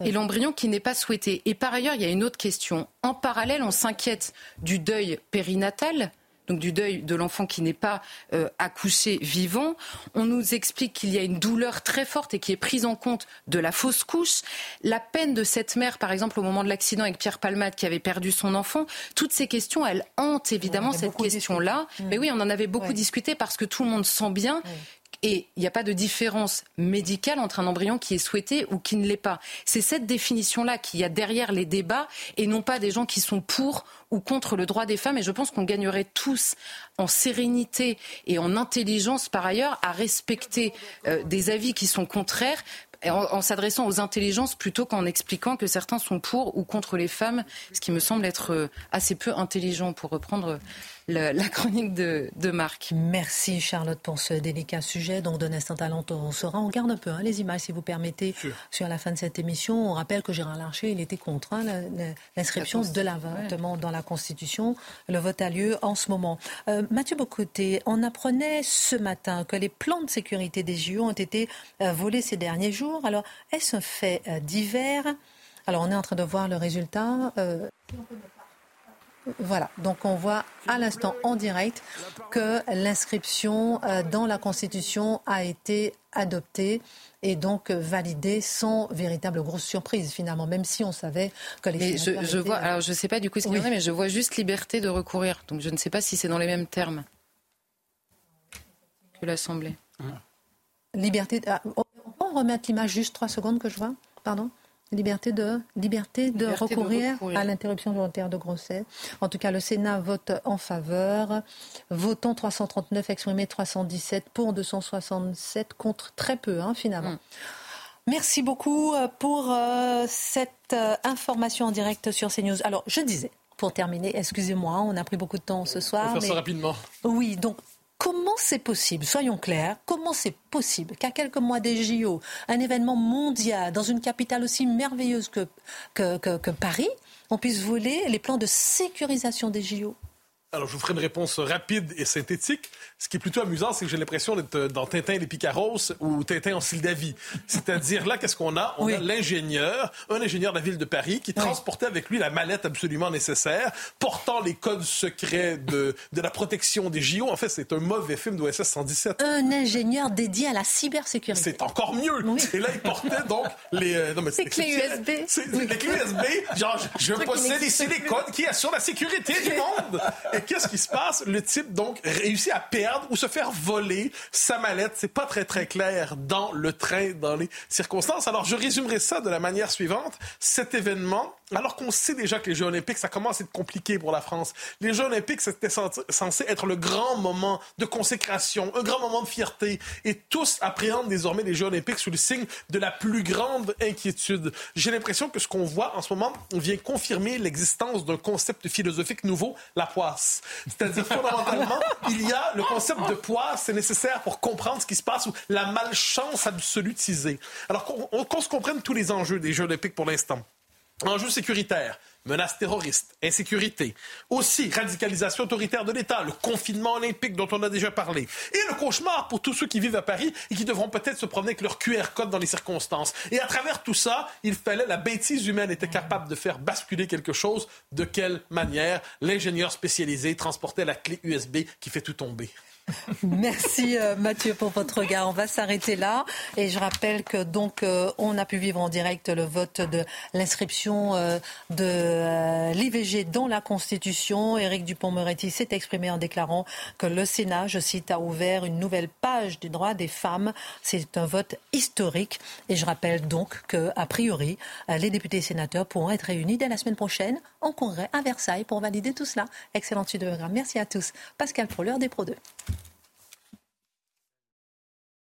et l'embryon qui n'est pas souhaité. Et par ailleurs, il y a une autre question. En parallèle, on s'inquiète du deuil périnatal, donc du deuil de l'enfant qui n'est pas euh, accouché vivant. On nous explique qu'il y a une douleur très forte et qui est prise en compte de la fausse couche. La peine de cette mère, par exemple, au moment de l'accident avec Pierre Palmade qui avait perdu son enfant, toutes ces questions, elles hantent évidemment cette question-là. Mais oui, on en avait beaucoup discuté parce que tout le monde sent bien et il n'y a pas de différence médicale entre un embryon qui est souhaité ou qui ne l'est pas. C'est cette définition-là qu'il y a derrière les débats et non pas des gens qui sont pour ou contre le droit des femmes. Et je pense qu'on gagnerait tous en sérénité et en intelligence par ailleurs à respecter euh, des avis qui sont contraires en, s'adressant aux intelligences plutôt qu'en expliquant que certains sont pour ou contre les femmes, ce qui me semble être euh, assez peu intelligent pour reprendre la, chronique de, Marc. Merci Charlotte pour ce délicat sujet. Donc d'un instant talent, on sera. On garde un peu hein, les images si vous permettez sur la fin de cette émission. On rappelle que Gérard Larcher, il était contre hein, l'inscription de l'avortement dans la Constitution. Le vote a lieu en ce moment. Euh, Mathieu Bocoté, on apprenait ce matin que les plans de sécurité des JO ont été euh, volés ces derniers jours. Alors est-ce un fait euh, divers? Alors on est en train de voir le résultat. Voilà, donc on voit à l'instant en direct que l'inscription euh, dans la Constitution a été adoptée et donc validée sans véritable grosse surprise finalement, même si on savait que les. Mais je, vois, alors je ne sais pas du coup ce qu'il y mais je vois juste liberté de recourir. Donc je ne sais pas si c'est dans les mêmes termes que l'Assemblée. Liberté. Ah, on peut remettre l'image juste trois secondes que je vois? Pardon? Liberté de, liberté de, recourir, à l'interruption volontaire de grossesse. En tout cas, le Sénat vote en faveur. Votant 339, exprimé 317, pour 267, contre très peu, hein, finalement. Mm. Merci beaucoup euh, pour euh, cette euh, information en direct sur CNews. Alors, je disais, pour terminer, excusez-moi, on a pris beaucoup de temps ce soir. On va faire ça rapidement. Oui, donc Comment c'est possible, soyons clairs, comment c'est possible qu'à quelques mois des JO, un événement mondial dans une capitale aussi merveilleuse que, que, Paris, on puisse voler les plans de sécurisation des JO Alors, je vous ferai une réponse rapide et synthétique. Ce qui est plutôt amusant, c'est que j'ai l'impression d'être dans Tintin et les Picaros ou Tintin en Sildavie. C'est-à-dire, là, qu'est-ce qu'on a? On a l'ingénieur, un ingénieur de la ville de Paris, qui transportait avec lui la mallette absolument nécessaire, portant les codes secrets de, de la protection des JO. En fait, c'est un mauvais film d'OSS 117. Un ingénieur dédié à la cybersécurité. C'est encore mieux. Et là, il portait donc les... Euh, non, mais les clés USB. Les clés USB. Genre, je, je possède ici les codes qui assurent la sécurité du [LAUGHS] monde qu'est-ce qui se passe? Le type, donc, réussit à perdre ou se faire voler sa mallette. C'est pas très, très clair dans le train, dans les circonstances. Alors, je résumerai ça de la manière suivante. Cet événement, alors qu'on sait déjà que les Jeux olympiques, ça commence à être compliqué pour la France. Les Jeux olympiques, c'était censé être le grand moment de consécration, un grand moment de fierté. Et tous appréhendent désormais les Jeux olympiques sous le signe de la plus grande inquiétude. J'ai l'impression que ce qu'on voit en ce moment vient confirmer l'existence d'un concept philosophique nouveau, la poisse. C'est-à-dire, fondamentalement, [LAUGHS] il y a le concept de poids, c'est nécessaire pour comprendre ce qui se passe ou la malchance absolutisée. Alors qu'on se comprenne tous les enjeux des Jeux olympiques pour l'instant. Enjeux sécuritaires, menaces terroristes, insécurité, aussi radicalisation autoritaire de l'État, le confinement olympique dont on a déjà parlé, et le cauchemar pour tous ceux qui vivent à Paris et qui devront peut-être se promener avec leur QR code dans les circonstances. Et à travers tout ça, il fallait, la bêtise humaine était capable de faire basculer quelque chose. De quelle manière? L'ingénieur spécialisé transportait la clé USB qui fait tout tomber. [LAUGHS] Merci euh, Mathieu pour votre regard. On va s'arrêter là et je rappelle que donc euh, on a pu vivre en direct le vote de l'inscription euh, de l'IVG dans la Constitution. Éric Dupont-Moretti s'est exprimé en déclarant que le Sénat, je cite, a ouvert une nouvelle page des droits des femmes. C'est un vote historique et je rappelle donc que a priori les députés et sénateurs pourront être réunis dès la semaine prochaine en congrès à Versailles pour valider tout cela. Excellente suite de programme. Merci à tous. Pascal Pro, l'heure des Pro 2.